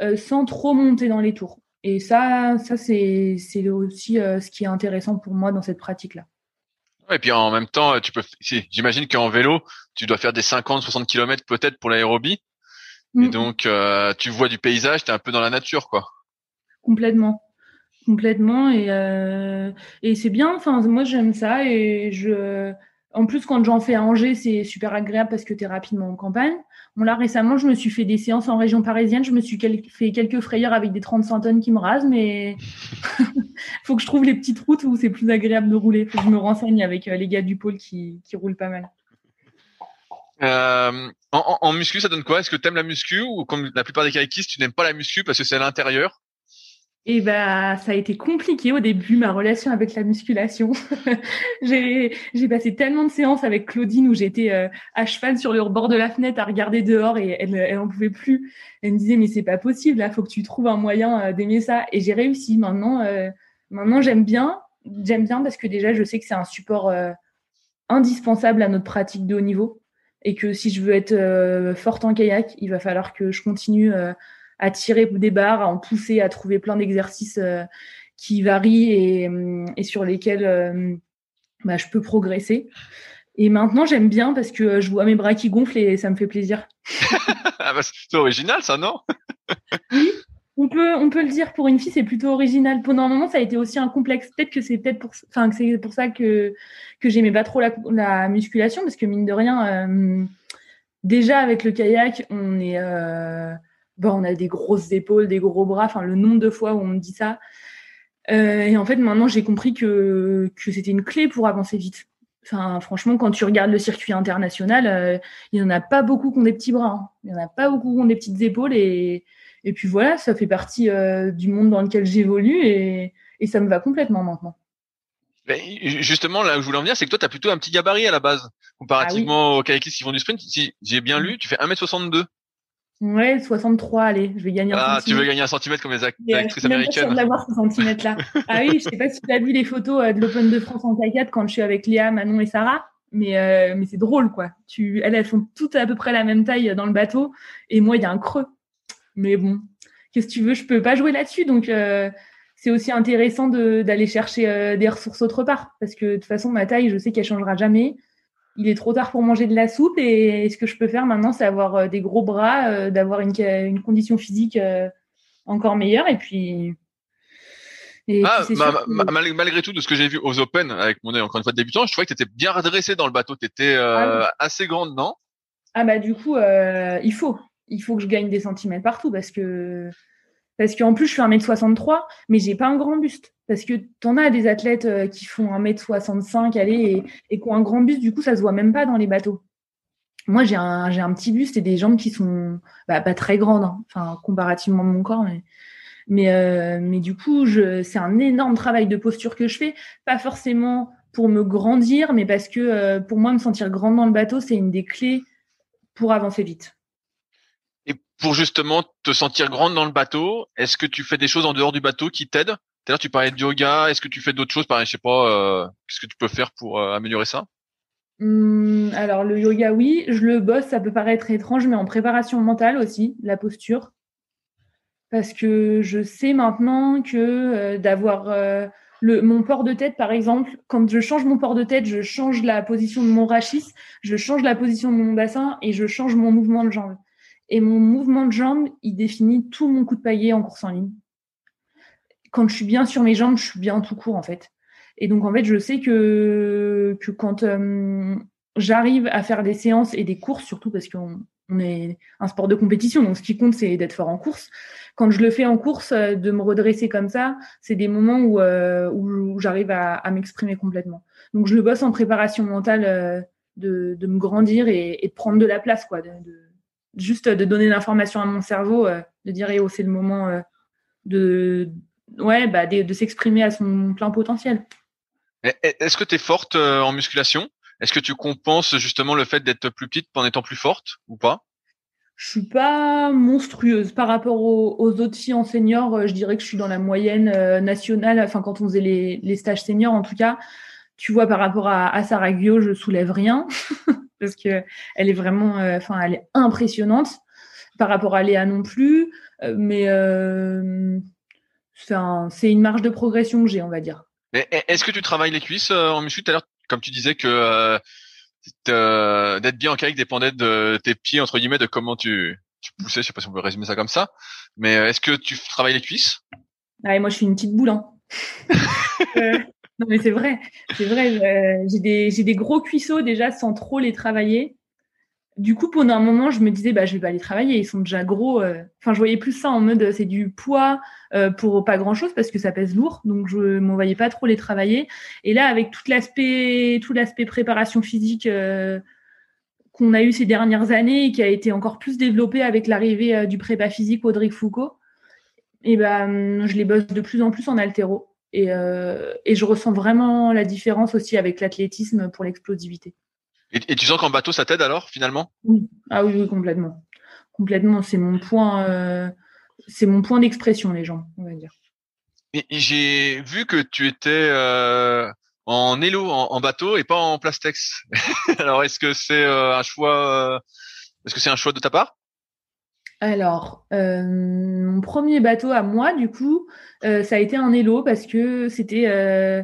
euh, sans trop monter dans les tours. Et ça, ça c'est aussi ce qui est intéressant pour moi dans cette pratique-là. et puis en même temps, tu peux, j'imagine qu'en vélo, tu dois faire des 50, 60 km peut-être pour l'aérobie. Et mm. donc, tu vois du paysage, tu es un peu dans la nature, quoi complètement. Complètement. Et, euh, et c'est bien. Enfin moi j'aime ça. Et je en plus quand j'en fais à Angers c'est super agréable parce que tu es rapidement en campagne. Bon là récemment je me suis fait des séances en région parisienne. Je me suis fait quelques frayeurs avec des 35 tonnes qui me rasent mais faut que je trouve les petites routes où c'est plus agréable de rouler. Faut que je me renseigne avec euh, les gars du pôle qui, qui roulent pas mal. Euh, en, muscu, ça donne quoi? Est-ce que tu aimes la muscu ou comme la plupart des kayakistes, tu n'aimes pas la muscu parce que c'est à l'intérieur? Et bah, ça a été compliqué au début, ma relation avec la musculation. j'ai, passé tellement de séances avec Claudine où j'étais euh, à cheval sur le bord de la fenêtre à regarder dehors et elle, elle pouvait plus. Elle me disait, mais c'est pas possible, là, faut que tu trouves un moyen euh, d'aimer ça. Et j'ai réussi. Maintenant, euh, maintenant, j'aime bien. J'aime bien parce que déjà, je sais que c'est un support indispensable à notre pratique de haut niveau. Et que si je veux être forte en kayak, il va falloir que je continue à tirer des barres, à en pousser, à trouver plein d'exercices euh, qui varient et, euh, et, sur lesquels euh, bah, je peux progresser. Et maintenant, j'aime bien parce que je vois mes bras qui gonflent et ça me fait plaisir. ah bah, c'est original, ça, non? Oui, on peut, on peut le dire. Pour une fille, c'est plutôt original. Pendant un moment, ça a été aussi un complexe. Peut-être que c'est peut-être pour, enfin, que c'est pour ça que que j'aimais pas trop la, la, musculation parce que mine de rien, euh, déjà avec le kayak, on est euh, on a des grosses épaules, des gros bras. Enfin, le nombre de fois où on me dit ça. et en fait, maintenant, j'ai compris que, que c'était une clé pour avancer vite. Enfin, franchement, quand tu regardes le circuit international, il n'y en a pas beaucoup qui ont des petits bras. Hein. Il n'y en a pas beaucoup qui ont des petites épaules. Et, et puis voilà, ça fait partie du monde dans lequel j'évolue et, et ça me va complètement maintenant. Justement, là où je voulais en venir, c'est que toi, tu as plutôt un petit gabarit à la base, comparativement ah aux kayakistes qui font du sprint. Si j'ai bien lu, tu fais 1m62. Ouais, 63, allez, je vais gagner un Ah, tu veux gagner un centimètre comme les actrices américaines. D'avoir ce centimètre-là. ah oui, je sais pas si tu as vu les photos euh, de l'Open de France en kayak quand je suis avec Léa, Manon et Sarah, mais, euh, mais c'est drôle, quoi. Tu, elles, elles font toutes à peu près la même taille dans le bateau, et moi, il y a un creux. Mais bon, qu'est-ce que tu veux, je peux pas jouer là-dessus, donc euh, c'est aussi intéressant d'aller chercher euh, des ressources autre part. Parce que de toute façon, ma taille, je sais qu'elle changera jamais. Il est trop tard pour manger de la soupe. Et ce que je peux faire maintenant, c'est avoir euh, des gros bras, euh, d'avoir une, une, condition physique encore meilleure. Et puis. ah, malgré tout, de ce que j'ai vu aux Open, avec mon œil encore une fois de débutant, je trouvais que tu étais bien redressé dans le bateau. Tu étais ah assez grande, non? Ah, bah, du coup, il faut. Il faut que je gagne des centimètres partout parce que parce qu'en plus, je suis 1m63, mais j'ai pas un grand buste. Parce que tu en as des athlètes euh, qui font 1m65, allez, et, qui ont un grand buste, du coup, ça se voit même pas dans les bateaux. Moi, j'ai un, j'ai un petit buste et des jambes qui sont bah, pas très grandes, hein. enfin, comparativement de mon corps, mais, euh, du coup, c'est un énorme travail de posture que je fais, pas forcément pour me grandir, mais parce que euh, pour moi, me sentir grande dans le bateau, c'est une des clés pour avancer vite pour justement te sentir grande dans le bateau, est-ce que tu fais des choses en dehors du bateau qui t'aident? L'heure, tu parlais de yoga. Est-ce que tu fais d'autres choses Pareil, je sais pas. Euh, qu'est-ce que tu peux faire pour euh, améliorer ça? Mmh, Alors le yoga, oui, je le bosse. Ça peut paraître étrange, mais en préparation mentale aussi, la posture, parce que je sais maintenant que euh, d'avoir le, mon port de tête, par exemple, quand je change mon port de tête, je change la position de mon rachis, je change la position de mon bassin et je change mon mouvement de jambe. Et mon mouvement de jambe, il définit tout mon coup de paillet en course en ligne. Quand je suis bien sur mes jambes, je suis bien tout court en fait. Et donc en fait, je sais que, que quand euh, j'arrive à faire des séances et des courses, surtout parce qu'on on est un sport de compétition, donc ce qui compte, c'est d'être fort en course. Quand je le fais en course, euh, de me redresser comme ça, c'est des moments où, euh, où, j'arrive à, m'exprimer complètement. Donc je le bosse en préparation mentale de, de me grandir et, de prendre de la place, quoi, juste de donner l'information à mon cerveau, euh, de dire eh oh, c'est le moment euh, de, ouais, bah, de, s'exprimer à son plein potentiel. Est-ce que tu es forte euh, en musculation? Est-ce que tu compenses justement le fait d'être plus petite en étant plus forte ou pas? Je suis pas monstrueuse par rapport aux, autres filles en senior. Je dirais que je suis dans la moyenne nationale. Enfin, quand on faisait les, les, stages seniors, en tout cas, tu vois, par rapport à, à Sarah Guillaume, je soulève rien. parce que elle est vraiment, euh, enfin, elle est impressionnante par rapport à Léa non plus, euh, mais euh, c'est une marge de progression que j'ai, on va dire. Est-ce que tu travailles les cuisses en muscu? Tout à l'heure, comme tu disais que d'être bien en kayak dépendait de tes pieds entre guillemets, de comment tu, tu poussais. Je sais pas si on peut résumer ça comme ça, mais est-ce que tu travailles les cuisses? Ah, Moi, je suis une petite boule. Hein. Non, mais c'est vrai, c'est vrai. J'ai des, des, gros cuisseaux déjà sans trop les travailler. Du coup, pendant un moment, je me disais, bah, je vais pas les travailler, ils sont déjà gros. Euh. Enfin, je voyais plus ça en mode, c'est du poids euh, pour pas grand chose parce que ça pèse lourd, donc je m'en voyais pas trop les travailler. Et là, avec tout l'aspect, tout l'aspect préparation physique euh, qu'on a eu ces dernières années et qui a été encore plus développé avec l'arrivée du prépa physique Audrey Foucault, et ben, je les bosse de plus en plus en altéro. Et, euh, et, je ressens vraiment la différence aussi avec l'athlétisme pour l'explosivité. Et, et, tu sens qu'en bateau, ça t'aide alors finalement? Oui, ah oui, oui, complètement. Complètement, c'est mon point, euh, c'est mon point d'expression, les gens, on va dire. Et, j'ai vu que tu étais euh, en élo, en, bateau et pas en plastex. alors, est-ce que c'est euh, un choix euh, Est-ce que c'est un choix de ta part? Alors, euh, mon premier bateau à moi, du coup, euh, ça a été un Hello parce que c'était euh,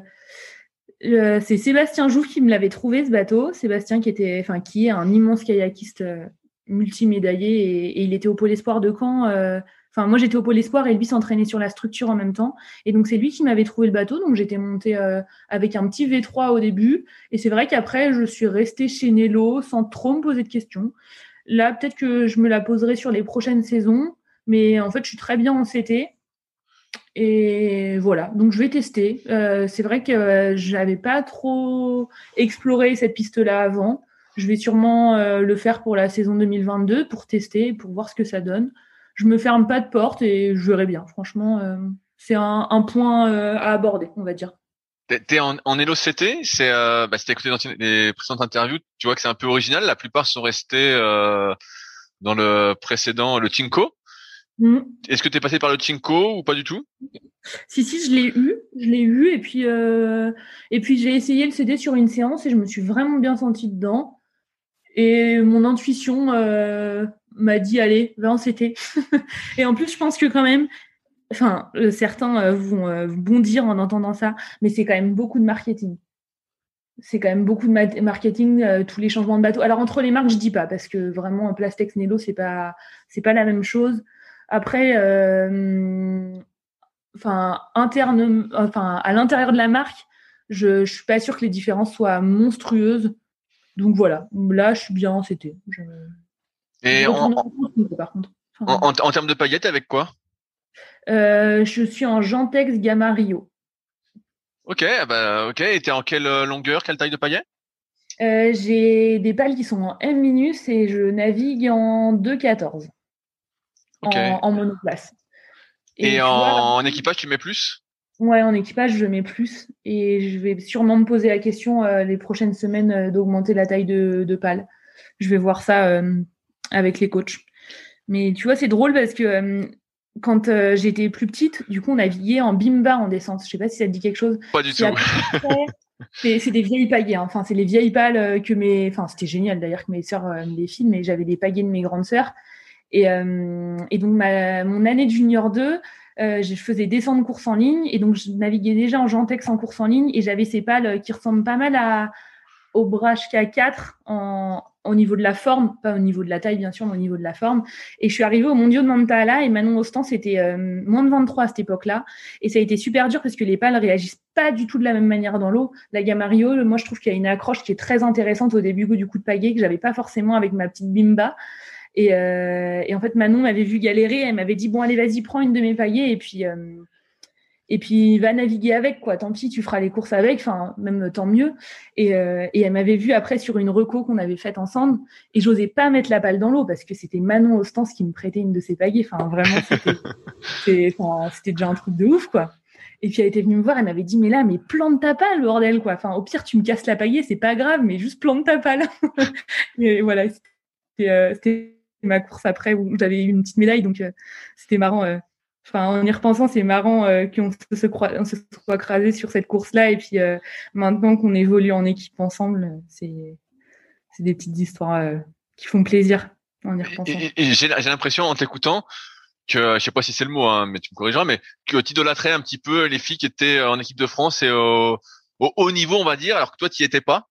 c'est Sébastien Jouve qui me l'avait trouvé ce bateau. Sébastien qui était, qui est un immense kayakiste multimédaillé et, et, il était au pôle espoir de Caen. Enfin, moi j'étais au pôle espoir et lui s'entraînait sur la structure en même temps. Et donc c'est lui qui m'avait trouvé le bateau. Donc j'étais montée avec un petit V3 au début. Et c'est vrai qu'après je suis restée chez Nello sans trop me poser de questions. Là, peut-être que je me la poserai sur les prochaines saisons, mais en fait, je suis très bien en CT. et voilà, donc je vais tester. Euh, c'est vrai que j'avais pas trop exploré cette piste-là avant. Je vais sûrement le faire pour la saison 2022 pour tester, pour voir ce que ça donne. Je me ferme pas de porte et je verrai bien. Franchement, c'est un, point à aborder, on va dire. T'es en, en Elo CT, c'est euh, bah, si écouté dans les précédentes interviews, tu vois que c'est un peu original. La plupart sont restés euh, dans le précédent, le Tinko. Mm. Est-ce que tu es passé par le Tinko ou pas du tout? Si si, je l'ai eu, je l'ai eu et puis euh, et puis j'ai essayé le CD sur une séance et je me suis vraiment bien sentie dedans. Et mon intuition euh, m'a dit allez, va en CT. et en plus, je pense que quand même, enfin, euh, certains euh, vont euh, bondir en entendant ça, mais c'est quand même beaucoup de marketing. C'est quand même beaucoup de marketing, tous les changements de bateau. Alors entre les marques, je dis pas parce que vraiment Plastex Nelo, c'est pas c'est pas la même chose. Après, enfin interne, enfin à l'intérieur de la marque, je, je suis pas sûre que les différences soient monstrueuses. Donc voilà, là je suis bien, c'était. Et en, en, en, termes de paillettes, avec quoi? Je suis en Gentex Gamma Rio. Ok, bah, ok. Et t'es en quelle euh, longueur, quelle taille de paillet? Euh, J'ai des pales qui sont en M- et je navigue en 2,14 en, en, monoplace. Et, en, équipage, tu mets plus? Ouais, en équipage, je mets plus. Et je vais sûrement me poser la question les prochaines semaines d'augmenter la taille de, de pale. Je vais voir ça avec les coachs. Mais tu vois, c'est drôle parce que quand euh, j'étais plus petite, du coup, on naviguait en bimba en descente. Je sais pas si ça te dit quelque chose. Pas du tout. C'est des vieilles pagaies. Hein. Enfin, c'est les vieilles pales euh, que mes. Enfin, c'était génial d'ailleurs que mes sœurs euh, me les filment, mais j'avais des pagaies de mes grandes sœurs. Et, euh, et donc, ma, mon année de junior 2, je faisais descendre course en ligne. Et donc, je naviguais déjà en Gentex en course en ligne. Et j'avais ces pales qui ressemblent pas mal à, au Brash K4 en, au niveau de la forme, pas au niveau de la taille bien sûr, mais au niveau de la forme. Et je suis arrivée au Mondiaux de Mantala et Manon Ostan, c'était euh, moins de 23 à cette époque-là. Et ça a été super dur parce que les pales réagissent pas du tout de la même manière dans l'eau. La Gamario, moi je trouve qu'il y a une accroche qui est très intéressante au début du coup de pagaie que j'avais pas forcément avec ma petite bimba. Et, euh, et en fait, Manon m'avait vu galérer, elle m'avait dit bon allez vas-y prends une de mes paillets et puis euh, et puis va naviguer avec quoi. Tant pis tu feras les courses avec enfin même tant mieux. Et, euh, et elle m'avait vu après sur une reco qu'on avait faite ensemble. Et j'osais pas mettre la balle dans l'eau parce que c'était Manon Ostens qui me prêtait une de ses pagaies. Enfin vraiment c'était c'était déjà un truc de ouf quoi. Et puis elle était venue me voir elle m'avait dit mais là mais plante ta palle bordel quoi. Enfin au pire tu me casses la pagaie c'est pas grave mais juste plante ta palle et voilà c'était euh, ma course après où j'avais eu une petite médaille. Donc euh, c'était marrant euh, Enfin, en y repensant, c'est marrant euh, qu'on se, se, soit crasé sur cette course-là. Et puis euh, maintenant qu'on évolue en équipe ensemble, c'est des petites histoires euh, qui font plaisir en y repensant. Et, j'ai l'impression en t'écoutant que, je sais pas si c'est le mot, hein, mais tu me corrigeras, mais que tu idolâtrais un petit peu les filles qui étaient en équipe de France et au, haut niveau, on va dire, alors que toi, tu y étais pas.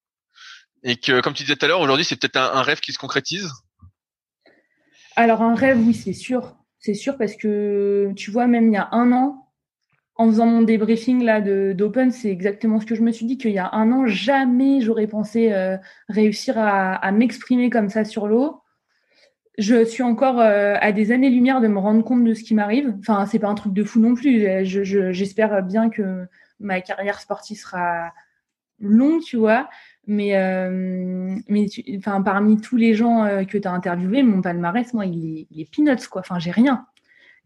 Et que, comme tu disais tout à l'heure, aujourd'hui, c'est peut-être un rêve qui se concrétise. Alors un rêve, oui, c'est sûr c'est sûr parce que tu vois, même il y a un an, en faisant mon débriefing là d'Open, c'est exactement ce que je me suis dit qu'il y a un an, jamais j'aurais pensé euh, réussir à, m'exprimer comme ça sur l'eau. Je suis encore euh, à des années-lumière de me rendre compte de ce qui m'arrive. Enfin, c'est pas un truc de fou non plus. J'espère bien que ma carrière sportive sera longue, tu vois. Mais, euh, mais enfin, parmi tous les gens euh, que tu as interviewés, mon palmarès, moi, il est, il est peanuts, quoi. Enfin, j'ai rien.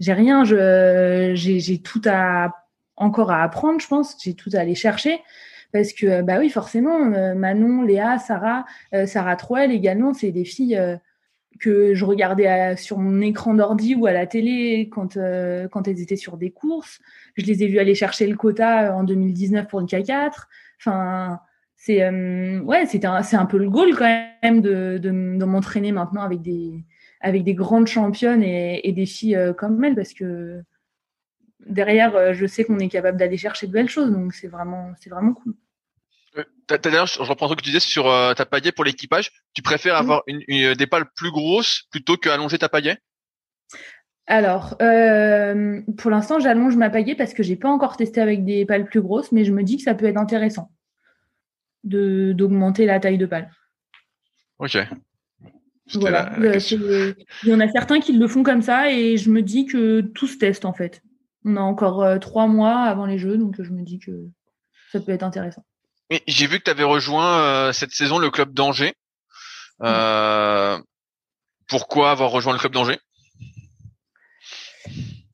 J'ai rien. J'ai, tout à, encore à apprendre, je pense. J'ai tout à aller chercher. Parce que, bah oui, forcément, euh, Manon, Léa, Sarah, Sarah Troel également, c'est des filles que je regardais sur mon écran d'ordi ou à la télé quand, quand elles étaient sur des courses. Je les ai vues aller chercher le quota en 2019 pour une K4. Enfin, c'est euh, ouais, c'est un, c'est un peu le goal quand même de, de, de m'entraîner maintenant avec des avec des grandes championnes et, et des filles euh, comme elles parce que derrière, euh, je sais qu'on est capable d'aller chercher de belles choses, donc c'est vraiment c'est vraiment cool. D'ailleurs, je reprends ce que tu disais sur ta paillette pour l'équipage. Tu préfères avoir une, des pales plus grosses plutôt qu'allonger ta paillette alors, euh, pour l'instant, j'allonge ma paillette parce que j'ai pas encore testé avec des pales plus grosses, mais je me dis que ça peut être intéressant d'augmenter la taille de balle. Ok. Voilà. Il y en a certains qui le font comme ça et je me dis que tout se teste en fait. On a encore trois mois avant les Jeux, donc je me dis que ça peut être intéressant. J'ai vu que tu avais rejoint cette saison le club d'Angers. pourquoi avoir rejoint le club d'Angers?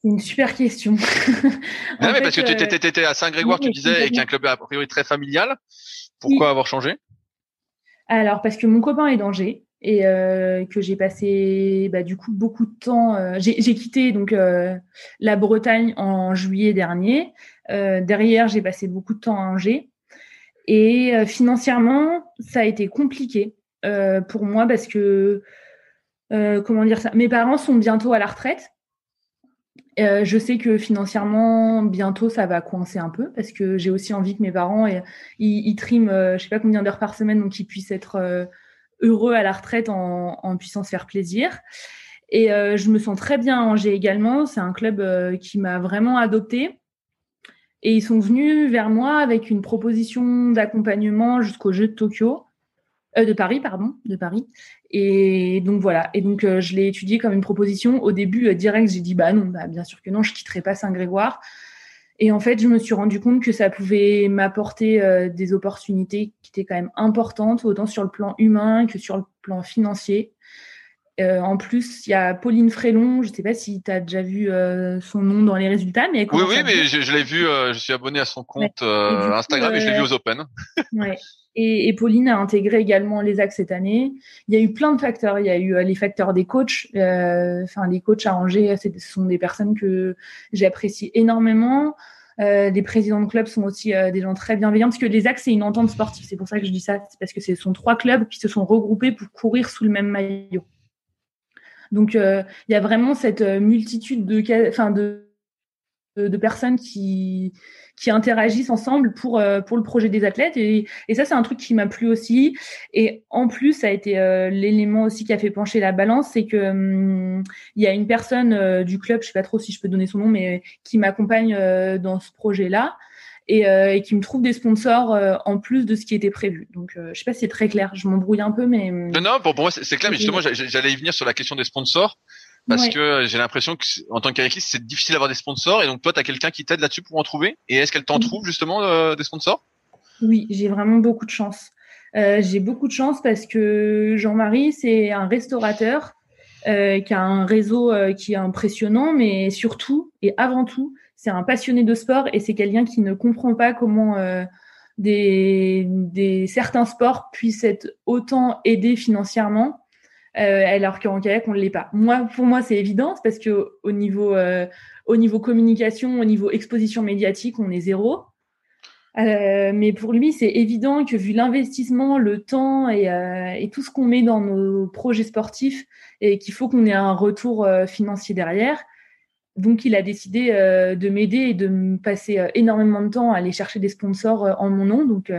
Une super question. non, mais parce que tu étais, à Saint-Grégoire, tu disais, et qui est un club a priori très familial. Pourquoi avoir changé? Alors, parce que mon copain est d'Angers et euh, que j'ai passé bah, du coup beaucoup de temps. Euh, j'ai quitté donc euh, la Bretagne en juillet dernier. derrière, j'ai passé beaucoup de temps à Angers. Et financièrement, ça a été compliqué pour moi parce que, comment dire ça, mes parents sont bientôt à la retraite. Euh, je sais que financièrement, bientôt, ça va coincer un peu parce que j'ai aussi envie que mes parents ils, ils triment, euh, je sais pas combien d'heures par semaine, donc qu'ils puissent être euh, heureux à la retraite en, en, puissant se faire plaisir. Et je me sens très bien à Angers également. C'est un club qui m'a vraiment adopté. Et ils sont venus vers moi avec une proposition d'accompagnement jusqu'au jeu de Tokyo. Euh, de Paris, pardon, de Paris. Et donc voilà. Et donc euh, je l'ai étudié comme une proposition. Au début, euh, direct, j'ai dit bah non, bah, bien sûr que non, je quitterai pas Saint-Grégoire. Et en fait, je me suis rendu compte que ça pouvait m'apporter des opportunités qui étaient quand même importantes, autant sur le plan humain que sur le plan financier. en plus, il y a Pauline Frélon, je ne sais pas si tu as déjà vu son nom dans les résultats, mais oui, oui, mais je, l'ai vu, je suis abonné à son compte Instagram et je l'ai vu aux Open. ouais. Et, Pauline a intégré également les axes cette année. Il y a eu plein de facteurs. Il y a eu euh, les facteurs des coachs. Euh, enfin, les coachs à Angers, ce sont des personnes que j'apprécie énormément. Euh, les présidents de clubs sont aussi euh, des gens très bienveillants parce que les axes c'est une entente sportive. C'est pour ça que je dis ça. C'est parce que ce sont trois clubs qui se sont regroupés pour courir sous le même maillot. Donc il y a vraiment cette multitude de, enfin de, de personnes qui qui interagissent ensemble pour euh, pour le projet des athlètes et, et ça c'est un truc qui m'a plu aussi et en plus ça a été euh, l'élément aussi qui a fait pencher la balance c'est que hum, il y a une personne euh, du club je sais pas trop si je peux donner son nom mais qui m'accompagne dans ce projet là et, et, qui me trouve des sponsors en plus de ce qui était prévu. Donc, je sais pas si c'est très clair. Je m'embrouille un peu, mais hum, non, non. Pour, pour moi, c'est clair. Mais justement, j'allais y venir sur la question des sponsors parce que j'ai l'impression que en tant qu'ayakiste, c'est difficile d'avoir des sponsors et donc toi tu as quelqu'un qui t'aide là-dessus pour en trouver. Et est-ce qu'elle t'en trouve justement euh, des sponsors? Oui, j'ai vraiment beaucoup de chance. Euh, j'ai beaucoup de chance parce que Jean-Marie, c'est un restaurateur euh, qui a un réseau qui est impressionnant, mais surtout et avant tout, c'est un passionné de sport et c'est quelqu'un qui ne comprend pas comment des, des certains sports puissent être autant aidés financièrement euh, alors qu'en kayak on ne l'est pas. Moi, pour moi, c'est évident, parce que au niveau, euh, au niveau communication, au niveau exposition médiatique, on est zéro. Euh, mais pour lui, c'est évident que vu l'investissement, le temps et, euh, et tout ce qu'on met dans nos projets sportifs, et qu'il faut qu'on ait un retour euh, financier derrière. Donc, il a décidé euh, de m'aider et de me passer énormément de temps à aller chercher des sponsors en mon nom. Donc,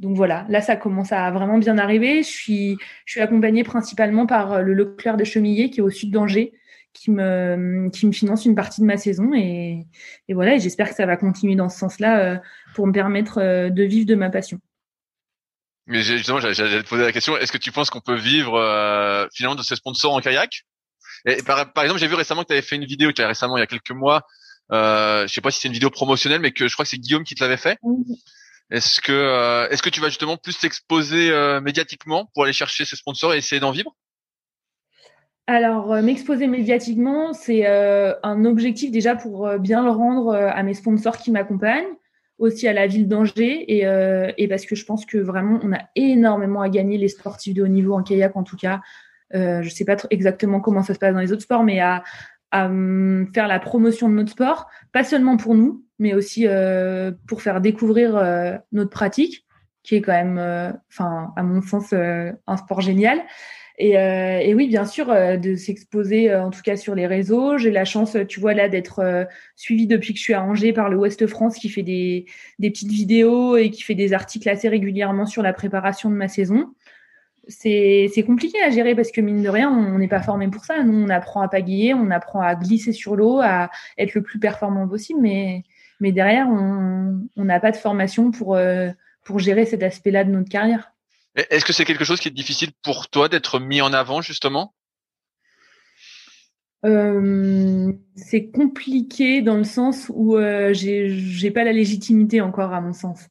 donc voilà, là ça commence à vraiment bien arriver. Je suis, je suis accompagnée principalement par euh, le Leclerc de Chemillé qui est au sud d'Angers, qui me, qui me finance une partie de ma saison et, et voilà. Et j'espère que ça va continuer dans ce sens-là euh, pour me permettre euh, de vivre de ma passion. Mais justement, j'allais te poser la question est-ce que tu penses qu'on peut vivre finalement de ces sponsors en kayak? Et par, par, exemple, j'ai vu récemment que tu avais fait une vidéo, tu récemment il y a quelques mois. Euh, je sais pas si c'est une vidéo promotionnelle, mais que je crois que c'est Guillaume qui te l'avait fait. Est-ce que euh, est-ce que tu vas justement plus t'exposer euh, médiatiquement pour aller chercher ces sponsors et essayer d'en vivre? Alors, euh, m'exposer médiatiquement, c'est un objectif déjà pour bien le rendre à mes sponsors qui m'accompagnent, aussi à la ville d'Angers, et, et, parce que je pense que vraiment, on a énormément à gagner, les sportifs de haut niveau en kayak en tout cas. je ne sais pas exactement comment ça se passe dans les autres sports, mais à, à hum, faire la promotion de notre sport, pas seulement pour nous, mais aussi euh, pour faire découvrir euh, notre pratique, qui est quand même, euh, enfin, à mon sens, un sport génial. Et, et, oui, bien sûr, de s'exposer, en tout cas sur les réseaux. J'ai la chance, tu vois, là, d'être suivie depuis que je suis à Angers par le Ouest France, qui fait des, des petites vidéos et qui fait des articles assez régulièrement sur la préparation de ma saison c'est compliqué à gérer parce que mine de rien, on n'est pas formé pour ça. Nous, on apprend à pagayer, on apprend à glisser sur l'eau, à être le plus performant possible, mais, mais derrière, on n'a pas de formation pour, euh, pour gérer cet aspect-là de notre carrière. Est-ce que c'est quelque chose qui est difficile pour toi d'être mis en avant justement? C'est compliqué dans le sens où j'ai j'ai pas la légitimité encore à mon sens.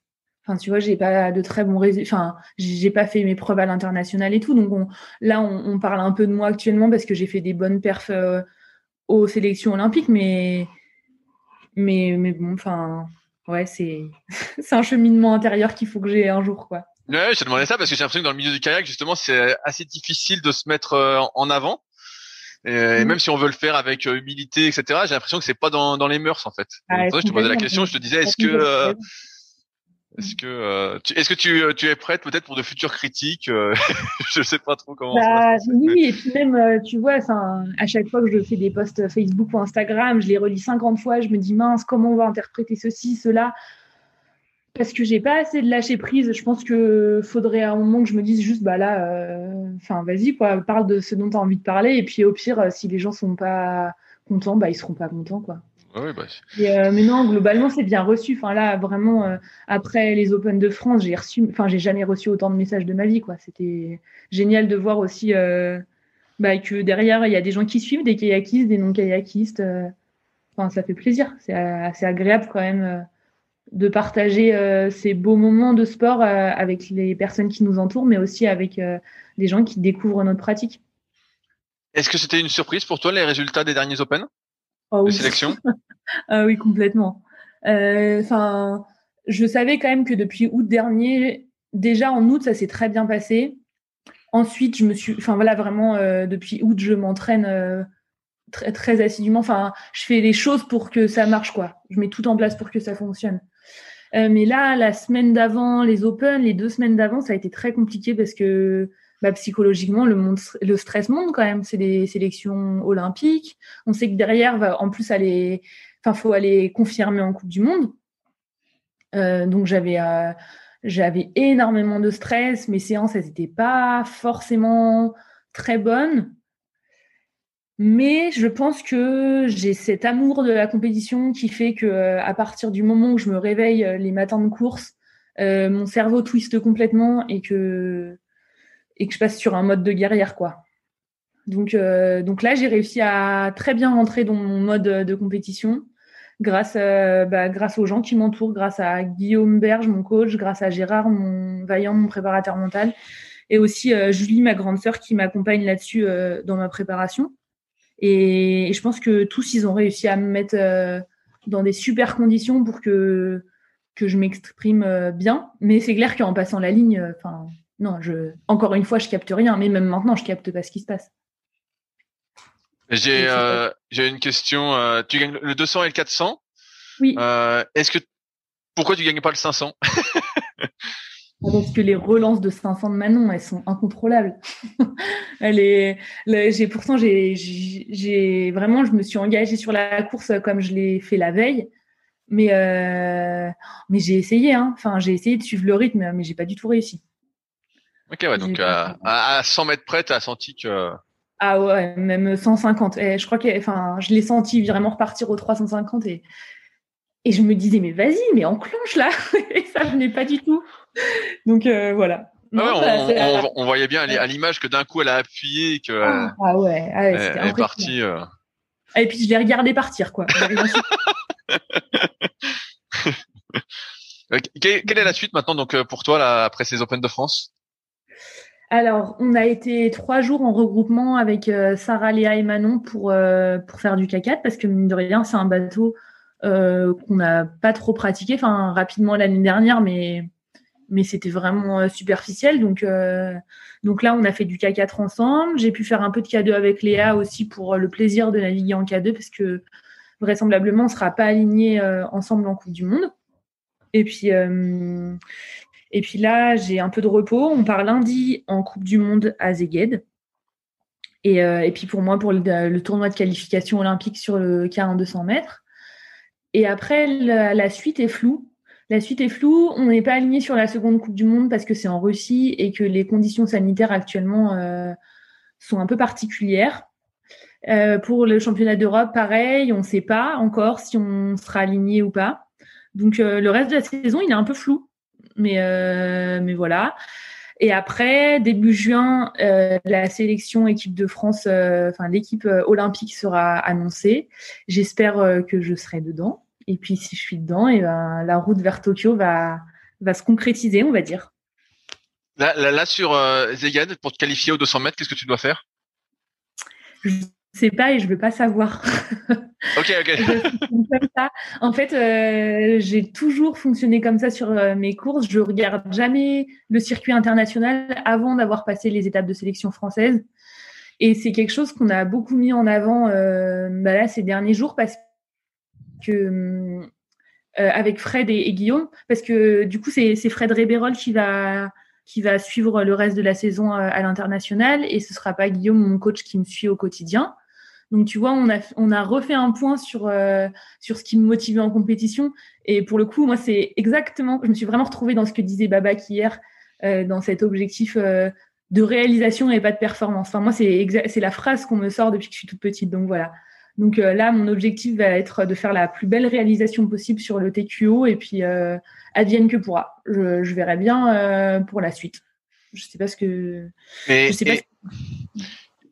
Enfin, tu vois, j'ai pas de très bons résultats. Enfin, j'ai pas fait mes preuves à l'international et tout. Donc là, on, parle un peu de moi actuellement parce que j'ai fait des bonnes perfs euh, aux sélections olympiques, mais mais mais bon, enfin, ouais, c'est c'est un cheminement intérieur qu'il faut que j'ai un jour, quoi. Ouais, je te demandais ça parce que j'ai l'impression que dans le milieu du kayak, justement, c'est assez difficile de se mettre euh, en avant. Et, mm. même si on veut le faire avec euh, humilité, etc., j'ai l'impression que c'est pas dans, dans les mœurs en fait. Ah, je te posais la question, je te disais, est-ce que est-ce que, euh, tu, est-ce que tu, euh, tu es prête peut-être pour de futures critiques euh, Je sais pas trop comment. Bah, oui, et puis même, tu vois, à chaque fois que je fais des posts Facebook ou Instagram, je les relis 50 fois, je me dis mince, comment on va interpréter ceci, cela? Parce que j'ai pas assez de lâcher prise. Je pense que faudrait à un moment que je me dise juste, bah là, enfin, vas-y, quoi, parle de ce dont tu as envie de parler, et puis au pire, si les gens sont pas contents, bah ils seront pas contents, quoi. Bah, euh, mais non, globalement, c'est bien reçu. Enfin, là, vraiment, euh, après les Open de France, j'ai reçu, enfin, j'ai jamais reçu autant de messages de ma vie, quoi. C'était génial de voir aussi euh, bah, que derrière, il y a des gens qui suivent, des kayakistes, des non-kayakistes. Enfin, ça fait plaisir. C'est assez agréable quand même de partager ces beaux moments de sport avec les personnes qui nous entourent, mais aussi avec des gens qui découvrent notre pratique. Est-ce que c'était une surprise pour toi les résultats des derniers Open? Oh, de sélection? Ah oui, complètement. Euh, enfin, je savais quand même que depuis août dernier, déjà en août, ça s'est très bien passé. Ensuite, je me suis, enfin voilà, vraiment euh, depuis août, je m'entraîne euh, très très assidûment. Enfin, je fais les choses pour que ça marche quoi. Je mets tout en place pour que ça fonctionne. mais là, la semaine d'avant, les Open, les deux semaines d'avant, ça a été très compliqué parce que bah, psychologiquement, le, monde, le stress monte quand même. C'est des sélections olympiques. On sait que derrière, va en plus aller, faut aller confirmer en Coupe du Monde. Euh, donc j'avais euh, j'avais énormément de stress. Mes séances, elles n'étaient pas forcément très bonnes. Mais je pense que j'ai cet amour de la compétition qui fait que euh, à partir du moment où je me réveille les matins de course, mon cerveau twiste complètement et que et que je passe sur un mode de guerrière, quoi. Donc, euh, donc là, j'ai réussi à très bien rentrer dans mon mode de compétition grâce, euh, bah, grâce aux gens qui m'entourent, grâce à Guillaume Berge, mon coach, grâce à Gérard, mon vaillant, mon préparateur mental, et aussi euh, Julie, ma grande sœur, qui m'accompagne là-dessus dans ma préparation. Et, je pense que tous, ils ont réussi à me mettre dans des super conditions pour que que je m'exprime bien. Mais c'est clair qu'en passant la ligne, enfin non, je, encore une fois, je capte rien, mais même maintenant, je capte pas ce qui se passe. J'ai euh, j'ai une question. Euh, tu gagnes le 200 et le 400. Oui. Euh, Est-ce que pourquoi tu gagnes pas le 500 Parce que les relances de 500 de Manon, elles sont incontrôlables. Elle est, j'ai pourtant j'ai j'ai vraiment, je me suis engagée sur la course comme je l'ai fait la veille. Mais euh, mais j'ai essayé, hein. Enfin, j'ai essayé de suivre le rythme, mais j'ai pas du tout réussi. Ok, ouais, donc à, à, 100 mètres près, tu as senti que. Ah ouais, même 150. Et je crois que, enfin, je l'ai senti vraiment repartir aux 350 et, et je me disais, mais vas-y, mais enclenche là. et ça venait pas du tout. Donc euh, voilà. Ah ouais, on, on, voyait bien à l'image que d'un coup elle a appuyé et que ah, ah ouais, ah ouais elle, est partie. Euh... Et puis je l'ai regardé partir quoi. quelle est la suite maintenant donc euh, pour toi là, après ces Open de France? Alors, on a été trois jours en regroupement avec euh, Sarah, Léa et Manon pour, euh, pour faire du K4 parce que mine de rien, c'est un bateau euh, qu'on n'a pas trop pratiqué, enfin rapidement l'année dernière, mais, mais c'était vraiment superficiel. Donc, donc là, on a fait du K4 ensemble. J'ai pu faire un peu de K2 avec Léa aussi pour le plaisir de naviguer en K2 parce que vraisemblablement, on ne sera pas alignés ensemble en Coupe du Monde. Et puis, et puis là, j'ai un peu de repos. On part lundi en Coupe du Monde à Zeged. Et, euh, et puis pour moi, pour le, tournoi de qualification olympique sur le K1 200 mètres. Et après, la, suite est floue. La suite est floue. On n'est pas aligné sur la seconde Coupe du Monde parce que c'est en Russie et que les conditions sanitaires actuellement euh, sont un peu particulières. Euh, pour le championnat d'Europe, pareil, on ne sait pas encore si on sera aligné ou pas. Donc le reste de la saison, il est un peu flou mais, euh, mais voilà. Et après, début juin, euh, la sélection équipe de France, euh, enfin l'équipe olympique sera annoncée. J'espère que je serai dedans. Et puis si je suis dedans, et ben la route vers Tokyo va va se concrétiser, on va dire. Là, là, là sur Zegad, pour te qualifier aux 200 mètres, qu'est-ce que tu dois faire? Je sais pas et je veux pas savoir. Ok, ok. En fait, euh, j'ai toujours fonctionné comme ça sur euh, mes courses. Je regarde jamais le circuit international avant d'avoir passé les étapes de sélection française. Et c'est quelque chose qu'on a beaucoup mis en avant euh, bah là, ces derniers jours parce que avec Fred et, Guillaume, parce que du coup, c'est Fred Rébérol qui va qui va suivre le reste de la saison à l'international et ce sera pas Guillaume, mon coach, qui me suit au quotidien. Donc tu vois, on a on a refait un point sur euh, sur ce qui me motivait en compétition et pour le coup, moi c'est exactement, je me suis vraiment retrouvée dans ce que disait Babak hier, euh, dans cet objectif euh, de réalisation et pas de performance. Enfin moi c'est c'est la phrase qu'on me sort depuis que je suis toute petite. Donc voilà. Donc là, mon objectif va être de faire la plus belle réalisation possible sur le TQO et puis advienne que pourra. Je, je verrai bien pour la suite. Je sais pas ce que. je sais pas.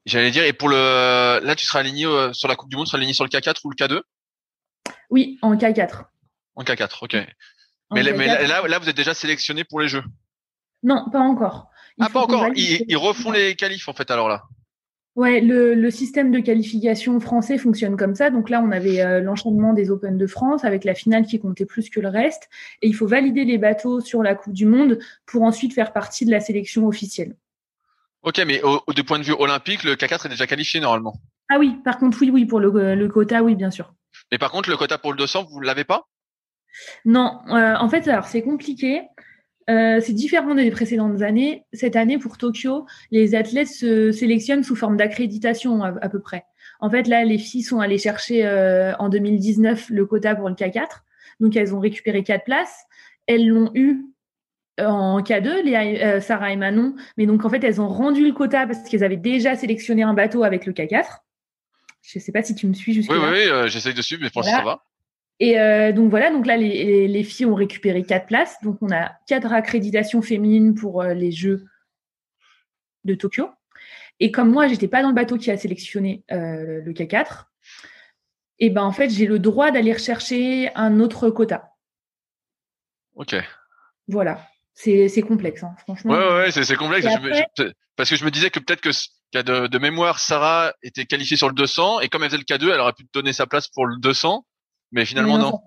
J'allais dire, et pour le, là, tu seras aligné euh, sur la Coupe du Monde, tu seras aligné sur le K4 ou le K2 Oui, en K4. En K4, ok. mais, là, là, vous êtes déjà sélectionné pour les Jeux Non, pas encore. ah, pas encore. Ils, refont les qualifs en fait alors là. Ouais, le, le, système de qualification français fonctionne comme ça. Donc là, on avait euh, l'enchaînement des Open de France avec la finale qui comptait plus que le reste. Et il faut valider les bateaux sur la Coupe du Monde pour ensuite faire partie de la sélection officielle. Ok, mais au, de point de vue olympique, le K4 est déjà qualifié normalement. Ah oui, par contre, oui, oui, pour le, le quota, oui, bien sûr. Mais par contre, le quota pour le 200, vous l'avez pas? Non, euh, en fait, alors c'est compliqué. Euh, c'est différent des précédentes années. Cette année, pour Tokyo, les athlètes se sélectionnent sous forme d'accréditation à, peu près. En fait, là, les filles sont allées chercher euh, en 2019 le quota pour le K4. Donc, elles ont récupéré quatre places. Elles l'ont eu en K2, les, euh, Sarah et Manon. Mais donc, en fait, elles ont rendu le quota parce qu'elles avaient déjà sélectionné un bateau avec le K4. Je ne sais pas si tu me suis jusqu'à Oui, oui, oui euh, j'essaye de suivre, mais pour ça va. Et euh, donc voilà, donc là, les, les, filles ont récupéré quatre places. Donc, on a quatre accréditations féminines pour les Jeux de Tokyo. Et comme moi, j'étais pas dans le bateau qui a sélectionné le K4, et ben en fait, j'ai le droit d'aller rechercher un autre quota. Ok. Voilà c'est complexe, hein, franchement. Ouais, ouais, c'est complexe. parce que je me disais que peut-être que de, de, mémoire, Sarah était qualifiée sur le 200 et comme elle faisait le K2, elle aurait pu te donner sa place pour le 200, mais finalement non,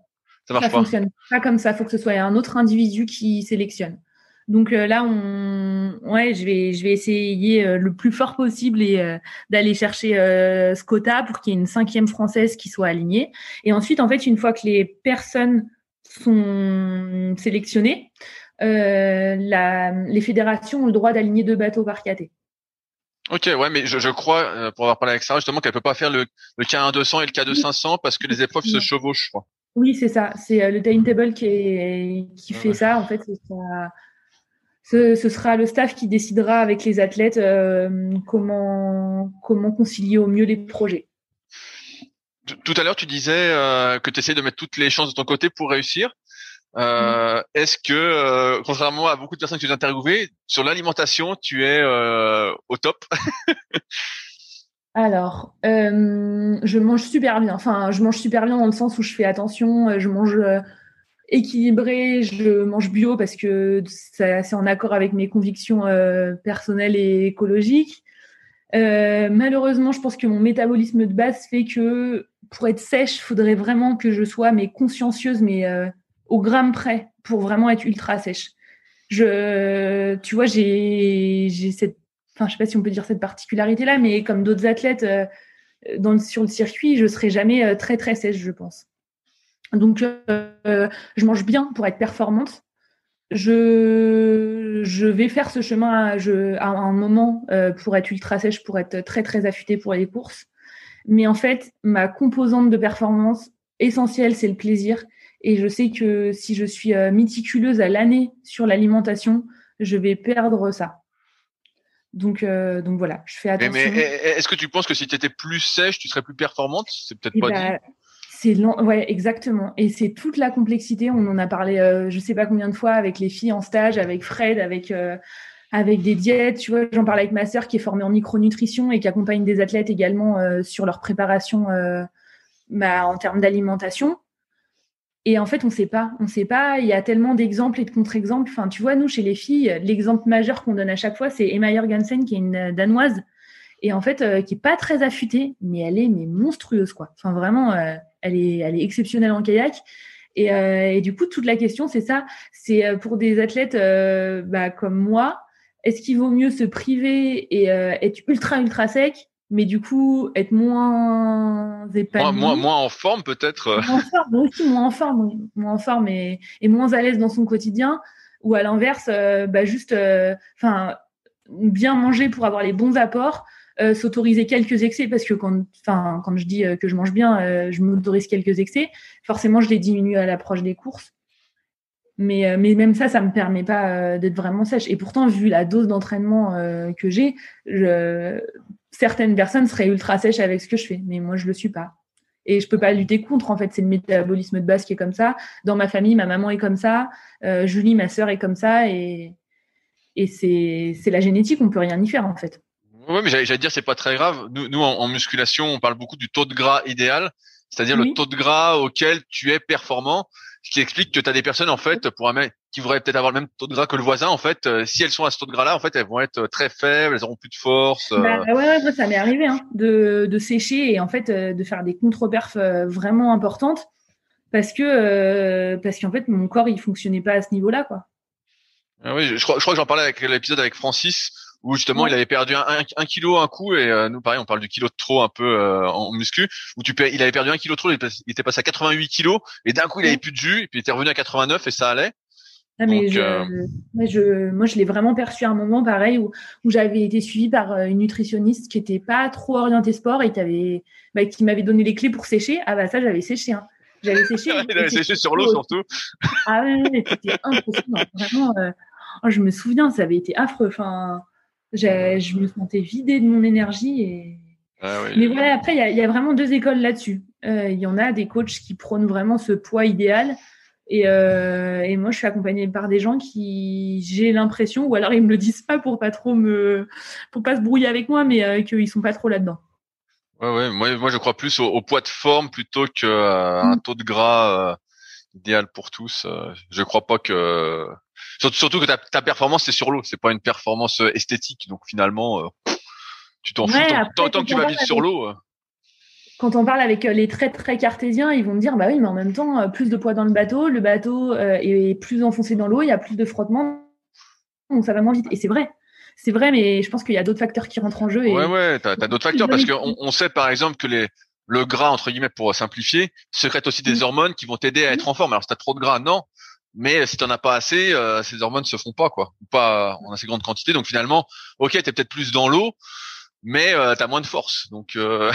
ça, marche pas. fonctionne pas comme ça. Il faut que ce soit un autre individu qui sélectionne. Donc euh, là, on, ouais, je vais, je vais essayer euh, le plus fort possible et euh, d'aller chercher ce quota pour qu'il y ait une cinquième française qui soit alignée. Et ensuite, en fait, une fois que les personnes sont sélectionnées, la, les fédérations ont le droit d'aligner deux bateaux par KT. Ok, ouais, mais je, je crois, euh, pour avoir parlé avec Sarah, justement, qu'elle peut pas faire le, le K1 200 et le K2 500 parce que les épreuves se chevauchent, je crois. Oui, c'est ça. C'est euh, le timetable qui, est, qui fait ça. En fait, ce, ce, sera le staff qui décidera avec les athlètes euh, comment, comment concilier au mieux les projets. Tout à l'heure, tu disais euh, que tu essaies de mettre toutes les chances de ton côté pour réussir. Euh, Est-ce que, euh, contrairement à beaucoup de personnes que j'ai interviewées, sur l'alimentation, tu es euh, au top? Alors, je mange super bien. Enfin, je mange super bien dans le sens où je fais attention. Je mange équilibré, je mange bio parce que c'est en accord avec mes convictions personnelles et écologiques. malheureusement, je pense que mon métabolisme de base fait que pour être sèche, il faudrait vraiment que je sois mais consciencieuse, mais au gramme près pour vraiment être ultra sèche. Je, tu vois, j'ai, cette, enfin, je sais pas si on peut dire cette particularité là, mais comme d'autres athlètes euh, dans sur le circuit, je serai jamais euh, très très sèche, je pense. Donc, euh, je mange bien pour être performante. Je, je vais faire ce chemin à, je, à un moment pour être ultra sèche, pour être très très affûtée pour les courses. Mais en fait, ma composante de performance essentielle, c'est le plaisir. Et je sais que si je suis euh, méticuleuse à l'année sur l'alimentation, je vais perdre ça. Donc, euh, donc voilà, je fais attention. Mais, est-ce que tu penses que si tu étais plus sèche, tu serais plus performante? C'est peut-être pas bah, dit. C'est ouais, exactement. Et c'est toute la complexité. On en a parlé, euh, je sais pas combien de fois avec les filles en stage, avec Fred, avec avec des diètes. Tu vois, j'en parle avec ma sœur qui est formée en micronutrition et qui accompagne des athlètes également euh, sur leur préparation bah, en termes d'alimentation. Et en fait, on ne sait pas. On ne sait pas. Il y a tellement d'exemples et de contre-exemples. Enfin, tu vois, nous, chez les filles, l'exemple majeur qu'on donne à chaque fois, c'est Emma Jorgensen, qui est une Danoise, et en fait, qui est pas très affûtée, mais elle est mais monstrueuse, quoi. Enfin, vraiment, elle, est, elle est exceptionnelle en kayak. Et, et, du coup, toute la question, c'est ça. C'est pour des athlètes bah, comme moi, est-ce qu'il vaut mieux se priver et être ultra, ultra sec mais du coup être moins épanoui. Moins, moins, en forme peut-être. Moins en forme, aussi moins en forme, moins en forme et, et moins à l'aise dans son quotidien. Ou à l'inverse, euh, bah juste, euh, bien manger pour avoir les bons apports, euh, s'autoriser quelques excès parce que quand, enfin, quand je dis que je mange bien, je m'autorise quelques excès. Forcément, je les diminue à l'approche des courses. Mais, mais même ça, ça me permet pas d'être vraiment sèche. Et pourtant, vu la dose d'entraînement que j'ai, je, certaines personnes seraient ultra sèches avec ce que je fais, mais moi je le suis pas. Et je peux pas lutter contre. En fait, c'est le métabolisme de base qui est comme ça. Dans ma famille, ma maman est comme ça, euh, Julie, ma sœur est comme ça, et et c'est la génétique. On peut rien y faire en fait. Oui, mais j'allais dire c'est pas très grave. Nous, nous en, musculation, on parle beaucoup du taux de gras idéal, c'est-à-dire le taux de gras auquel tu es performant ce qui explique que tu as des personnes en fait pour un mec qui voudraient peut-être avoir le même taux de gras que le voisin en fait euh, si elles sont à ce taux de gras là en fait elles vont être très faibles elles auront plus de force euh. bah, ouais, ouais ça m'est arrivé hein, de, de sécher et en fait euh, de faire des contre-perfs vraiment importantes parce que parce qu'en fait mon corps il fonctionnait pas à ce niveau là quoi ah oui je crois, je crois que j'en parlais avec l'épisode avec Francis où justement il avait perdu un, un, kilo un coup et euh, nous pareil on parle du kilo de trop un peu euh, en muscu où tu il avait perdu un kilo de trop il était passé à 88 kilos et d'un coup il avait plus de jus et puis il était revenu à 89 et ça allait ah, mais je, euh, je, moi, je l'ai vraiment perçu à un moment pareil où, où j'avais été suivie par une nutritionniste qui était pas trop orientée sport et qui avait, bah, qui m'avait donné les clés pour sécher. Ah bah ça, j'avais séché. Hein. J'avais séché. il avait séché sur l'eau surtout. Ah ouais, c'était impressionnant. Vraiment, oh, je me souviens, ça avait été affreux. Enfin, je me sentais vidée de mon énergie. Et... Ah Mais voilà, après, il y, a vraiment deux écoles là-dessus. Euh, il y en a des coachs qui prônent vraiment ce poids idéal. Et, euh, et, moi, je suis accompagnée par des gens qui, j'ai l'impression, ou alors ils me le disent pas pour pas trop me, pour pas se brouiller avec moi, mais euh, qu'ils sont pas trop là-dedans. Ouais, ouais. Moi, moi, je crois plus au, poids de forme plutôt qu'à un mm. taux de gras idéal pour tous. je crois pas que Surtout, que ta, ta performance c'est sur l'eau, c'est pas une performance euh, esthétique. Donc finalement, euh, tu t'en fous tant, que tu vas vite sur l'eau. Euh. Quand on parle avec les très très cartésiens, ils vont me dire bah oui, mais en même temps, plus de poids dans le bateau, le bateau est plus enfoncé dans l'eau, il y a plus de frottement, donc ça va moins vite. Et c'est vrai. C'est vrai, mais je pense qu'il y a d'autres facteurs qui rentrent en jeu. Et... Ouais, ouais, t'as as, d'autres facteurs parce qu'on on sait par exemple que les, le gras entre guillemets pour simplifier secrète aussi des hormones qui vont t'aider à être en forme. Alors si t'as trop de gras, non, mais si t'en as pas assez, euh, ces hormones se font pas quoi, ou pas en assez grande quantité. Donc finalement, ok, t'es peut-être plus dans l'eau, mais euh, t'as moins de force. Donc euh...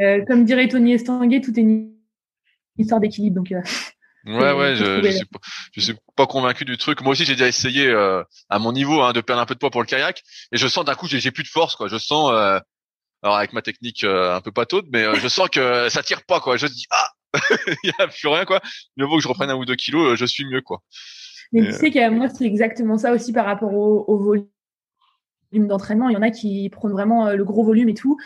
euh comme dirait Tony Estanguet, tout est une histoire d'équilibre. Donc ouais, ouais, je, je, suis pas, je suis pas convaincu du truc. Moi aussi, j'ai déjà essayé à mon niveau hein, de perdre un peu de poids pour le kayak, et je sens d'un coup j'ai plus de force quoi. Je sens alors avec ma technique un peu pataude, mais je sens que ça tire pas quoi. Je dis ah il n'y a plus rien quoi. Mieux vaut que je reprenne un ou deux kilos, euh, je suis mieux quoi. Mais tu sais que moi c'est exactement ça aussi par rapport au, volume d'entraînement. Il y en a qui prennent vraiment euh, le gros volume et tout.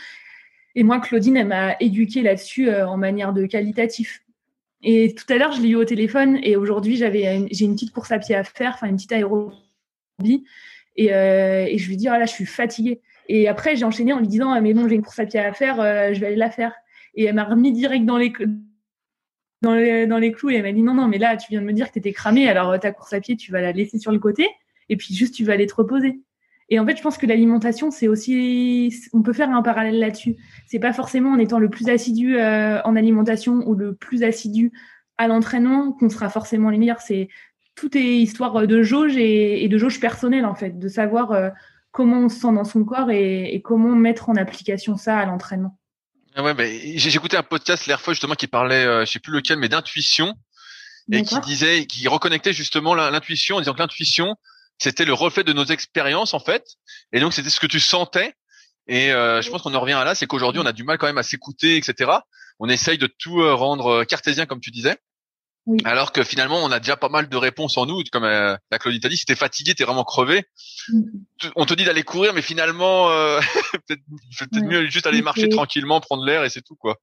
Et moi, Claudine, elle m'a éduquée là-dessus euh, en manière de qualitatif. Et tout à l'heure, je l'ai eu au téléphone et aujourd'hui, j'avais j'ai une petite course à pied à faire, enfin une petite aérobie. Et, et je lui dis, oh là, je suis fatiguée. Et après, j'ai enchaîné en lui disant, ah, mais non, j'ai une course à pied à faire, je vais aller la faire. Et elle m'a remis direct dans les, dans les, dans les clous et elle m'a dit non, non, mais là, tu viens de me dire que tu étais cramé, alors euh, ta course à pied, tu vas la laisser sur le côté et puis juste tu vas aller te reposer. Et en fait, je pense que l'alimentation, c'est aussi, on peut faire un parallèle là-dessus. C'est pas forcément en étant le plus assidu euh, en alimentation ou le plus assidu à l'entraînement qu'on sera forcément les meilleurs. C'est tout est histoire de jauge et, de jauge personnelle en fait, de savoir euh, comment on se sent dans son corps et, et comment mettre en application ça à l'entraînement. Ah ouais, j'ai écouté un podcast l'air fois justement qui parlait, euh, je sais plus lequel, mais d'intuition et qui disait, qui reconnectait justement l'intuition en disant que l'intuition c'était le reflet de nos expériences en fait, et donc c'était ce que tu sentais. Et euh, je pense qu'on en revient à là, c'est qu'aujourd'hui on a du mal quand même à s'écouter, etc. On essaye de tout euh, rendre cartésien comme tu disais. Alors que finalement, on a déjà pas mal de réponses en nous, comme euh, la Claudie t'a dit, si t'es fatigué, t'es vraiment crevé, mm. on te dit d'aller courir, mais finalement, euh, peut-être peut mieux juste aller marcher tranquillement, prendre l'air et c'est tout quoi.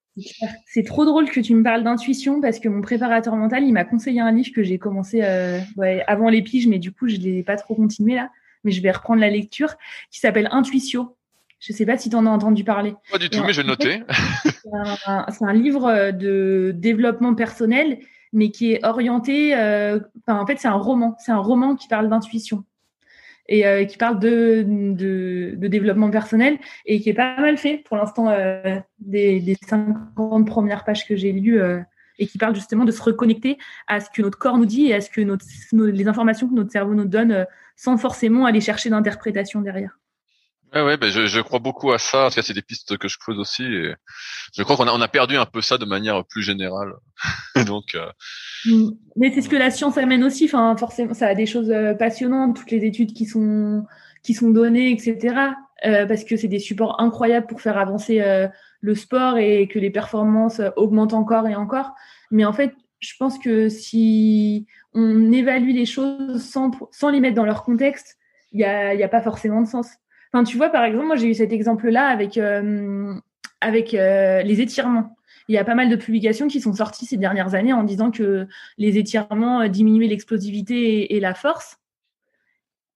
C'est trop drôle que tu me parles d'intuition parce que mon préparateur mental, il m'a conseillé un livre que j'ai commencé euh, avant les piges, mais du coup, je l'ai pas trop continué là, mais je vais reprendre la lecture, qui s'appelle Intuitio. Je sais pas si tu en as entendu parler. Pas du tout, mais je vais noter. C'est un livre de développement personnel mais qui est orienté. Euh, en fait, c'est un roman. C'est un roman qui parle d'intuition et euh, qui parle de, développement personnel et qui est pas mal fait pour l'instant euh, des, des 50 premières pages que j'ai lues et qui parle justement de se reconnecter à ce que notre corps nous dit et à ce que les informations que notre cerveau nous donne sans forcément aller chercher d'interprétation derrière. Ouais, ouais, ben je, je, crois beaucoup à ça. En tout cas, c'est des pistes que je creuse aussi. Et je crois qu'on a, on a perdu un peu ça de manière plus générale. Donc. Euh... Mm. Mais c'est ce que la science amène aussi. Enfin, forcément, ça a des choses euh, passionnantes, toutes les études qui sont qui sont données, etc. Euh, parce que c'est des supports incroyables pour faire avancer euh, le sport et que les performances augmentent encore et encore. Mais en fait, je pense que si on évalue les choses sans sans les mettre dans leur contexte, il y a, y a pas forcément de sens tu vois, par exemple, moi, j'ai eu cet exemple-là avec, euh, avec euh, les étirements. Il y a pas mal de publications qui sont sorties ces dernières années en disant que les étirements euh, diminuaient l'explosivité et, la force.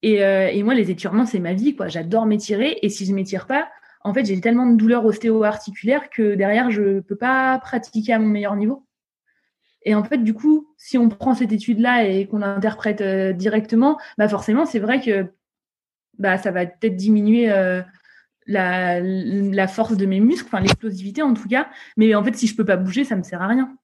Et, moi, les étirements, c'est ma vie, quoi. J'adore m'étirer. Et si je m'étire pas, en fait, j'ai tellement de douleurs ostéo-articulaires que derrière, je peux pas pratiquer à mon meilleur niveau. Et en fait, du coup, si on prend cette étude-là et qu'on l'interprète directement, bah forcément, c'est vrai que bah, ça va peut-être diminuer euh, la, la, force de mes muscles, enfin l'explosivité en tout cas. Mais en fait, si je peux pas bouger, ça me sert à rien.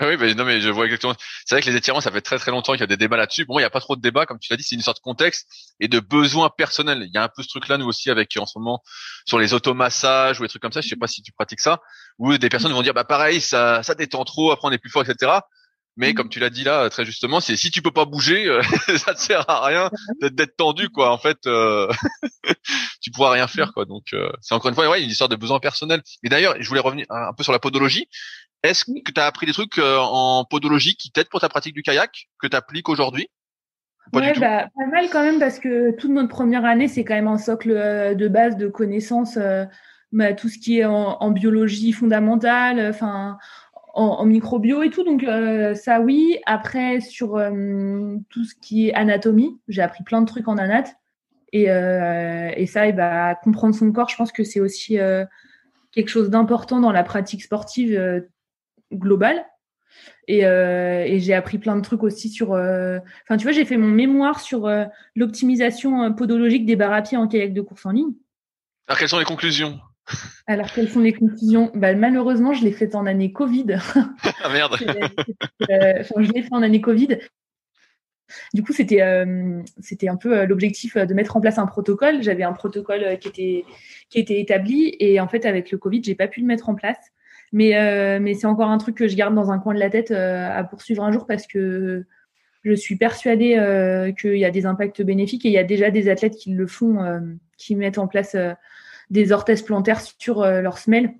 Ah oui, mais non, mais je vois exactement. C'est vrai que les étirements, ça fait très très longtemps qu'il y a des débats là-dessus. Moi, il n'y a pas trop de débats, comme tu l'as dit, c'est une sorte de contexte et de besoin personnel. Il y a un peu ce truc-là, nous aussi, avec en ce moment sur les automassages ou des trucs comme ça. Je sais pas si tu pratiques ça, où des personnes vont dire, bah pareil, ça, ça détend trop, après on est plus fort, etc. Mais mm. comme tu l'as dit là très justement, c'est si tu peux pas bouger, euh, ça te sert à rien d'être tendu quoi. En fait, euh, tu pourras rien faire quoi. Donc euh, c'est encore une fois ouais, une histoire de besoin personnel. Et d'ailleurs, je voulais revenir un peu sur la podologie. Est-ce que tu as appris des trucs en podologie qui t'aident pour ta pratique du kayak que tu appliques aujourd'hui Ouais, bah, pas mal quand même parce que toute notre première année, c'est quand même un socle de base de connaissances, bah, tout ce qui est en, en biologie fondamentale, enfin en, microbio et tout. Donc euh, ça oui. Après sur euh, tout ce qui est anatomie, j'ai appris plein de trucs en anat. Et, euh, ça, et bah, comprendre son corps, je pense que c'est aussi quelque chose d'important dans la pratique sportive globale. Et, et j'ai appris plein de trucs aussi sur. Enfin, tu vois, j'ai fait mon mémoire sur l'optimisation podologique des barres en kayak de course en ligne. Alors, quelles sont les conclusions? Alors, quelles sont les conclusions? Bah, Malheureusement, je l'ai fait en année Covid. ah merde euh, Je l'ai fait en année Covid. Du coup, c'était euh, c'était un peu euh, l'objectif de mettre en place un protocole. J'avais un protocole qui était qui était établi et en fait, avec le Covid, j'ai pas pu le mettre en place. Mais mais c'est encore un truc que je garde dans un coin de la tête à poursuivre un jour parce que je suis persuadée qu'il y a des impacts bénéfiques et il y a déjà des athlètes qui le font, qui mettent en place des orthèses plantaires sur euh, leur semelle.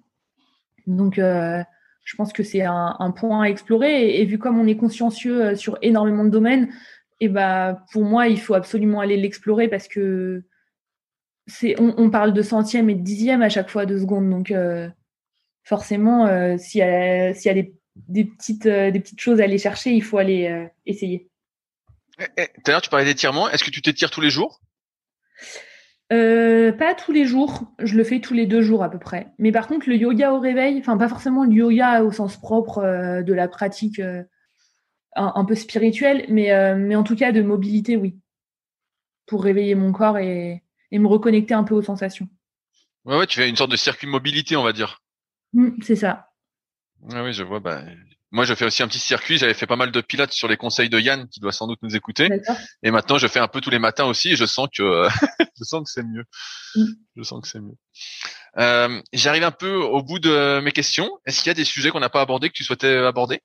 Donc, euh, je pense que c'est un, point à explorer. Et, vu comme on est consciencieux euh, sur énormément de domaines, et eh bah, pour moi, il faut absolument aller l'explorer parce que c'est, on, parle de centième et de dixième à chaque fois de seconde. Donc, forcément, s'il y a, des petites choses à aller chercher, il faut aller essayer. Eh, eh, tout à l'heure, tu parlais d'étirement. Est-ce que tu t'étires tous les jours? Euh, pas tous les jours, je le fais tous les deux jours à peu près. Mais par contre, le yoga au réveil, enfin pas forcément le yoga au sens propre euh, de la pratique euh, un, peu spirituelle, mais, mais en tout cas de mobilité, oui. Pour réveiller mon corps et, et, me reconnecter un peu aux sensations. Ouais, ouais, tu fais une sorte de circuit mobilité, on va dire. Mmh, c'est ça. Ah oui, je vois. Bah, moi, je fais aussi un petit circuit. J'avais fait pas mal de pilates sur les conseils de Yann, qui doit sans doute nous écouter. Et maintenant, je fais un peu tous les matins aussi. Et je sens que je sens que c'est mieux. Mm. Je sens que c'est mieux. Euh, J'arrive un peu au bout de mes questions. Est-ce qu'il y a des sujets qu'on n'a pas abordés que tu souhaitais aborder?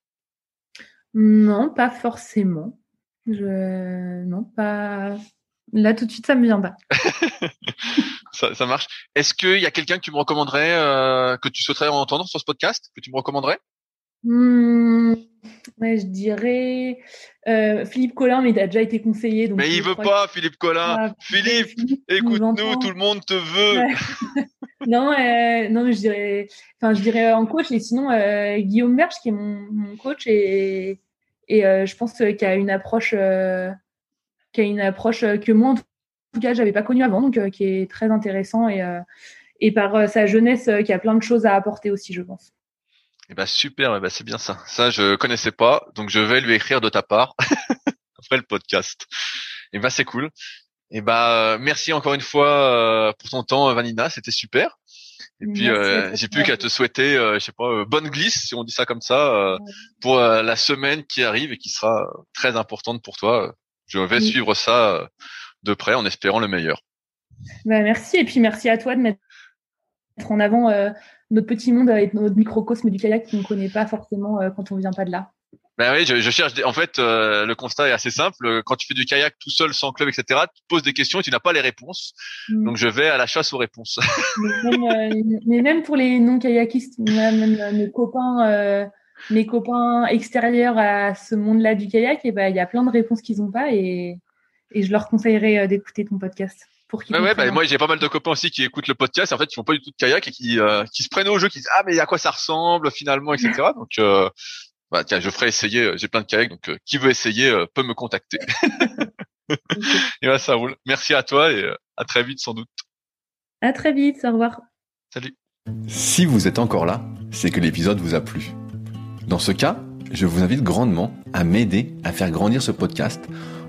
Non, pas forcément. Je non pas là tout de suite ça me vient pas. ça, ça, marche. Est-ce qu'il y a quelqu'un que tu me recommanderais, euh, que tu souhaiterais entendre sur ce podcast, que tu me recommanderais? Hmm, Ouais, je dirais euh, Philippe Collin, mais il a déjà été conseillé. Donc mais il veut pas, Philippe Collin. Ah, Philippe, écoute-nous, tout le monde te veut. non, euh, non, je dirais, enfin, je dirais en coach. Et sinon, euh, Guillaume Berge, qui est mon, coach, et, et je pense qu'il a une approche, qui a une approche que moi, en tout cas, j'avais pas connue avant, donc qui est très intéressant et, et par sa jeunesse, qui a plein de choses à apporter aussi, je pense. Eh ben super, eh ben c'est bien ça. Ça je connaissais pas, donc je vais lui écrire de ta part après le podcast. Eh ben c'est cool. Et eh ben merci encore une fois euh, pour ton temps, Vanina, c'était super. Et puis euh, j'ai plus qu'à te souhaiter, euh, je sais pas, bonne glisse si on dit ça comme ça, pour la semaine qui arrive et qui sera très importante pour toi. Je vais suivre ça de près en espérant le meilleur. Ben, merci et puis merci à toi de mettre en avant notre petit monde avec notre microcosme du kayak qu'on ne connaît pas forcément euh, quand on vient pas de là. Ben oui, je, cherche. en fait, euh, le constat est assez simple. Quand tu fais du kayak tout seul, sans club, etc., tu poses des questions et tu n'as pas les réponses. Mm. Donc, je vais à la chasse aux réponses. Euh, mais, même, pour les non-kayakistes, même, mes copains, mes copains extérieurs à ce monde-là du kayak, et ben, il y a plein de réponses qu'ils n'ont pas et, et je leur conseillerais d'écouter ton podcast ouais, bah, moi j'ai pas mal de copains aussi qui écoutent le podcast, en fait, ils font pas du tout de kayak et qui euh, qui se prennent au jeu, qui disent ah mais à quoi ça ressemble finalement, etc. donc euh, bah, tiens, je ferai essayer. Euh, j'ai plein de kayak, donc qui veut essayer peut me contacter. et bah, ça roule. Merci à toi et à très vite sans doute. À très vite. Au revoir. Salut. Si vous êtes encore là, c'est que l'épisode vous a plu. Dans ce cas, je vous invite grandement à m'aider à faire grandir ce podcast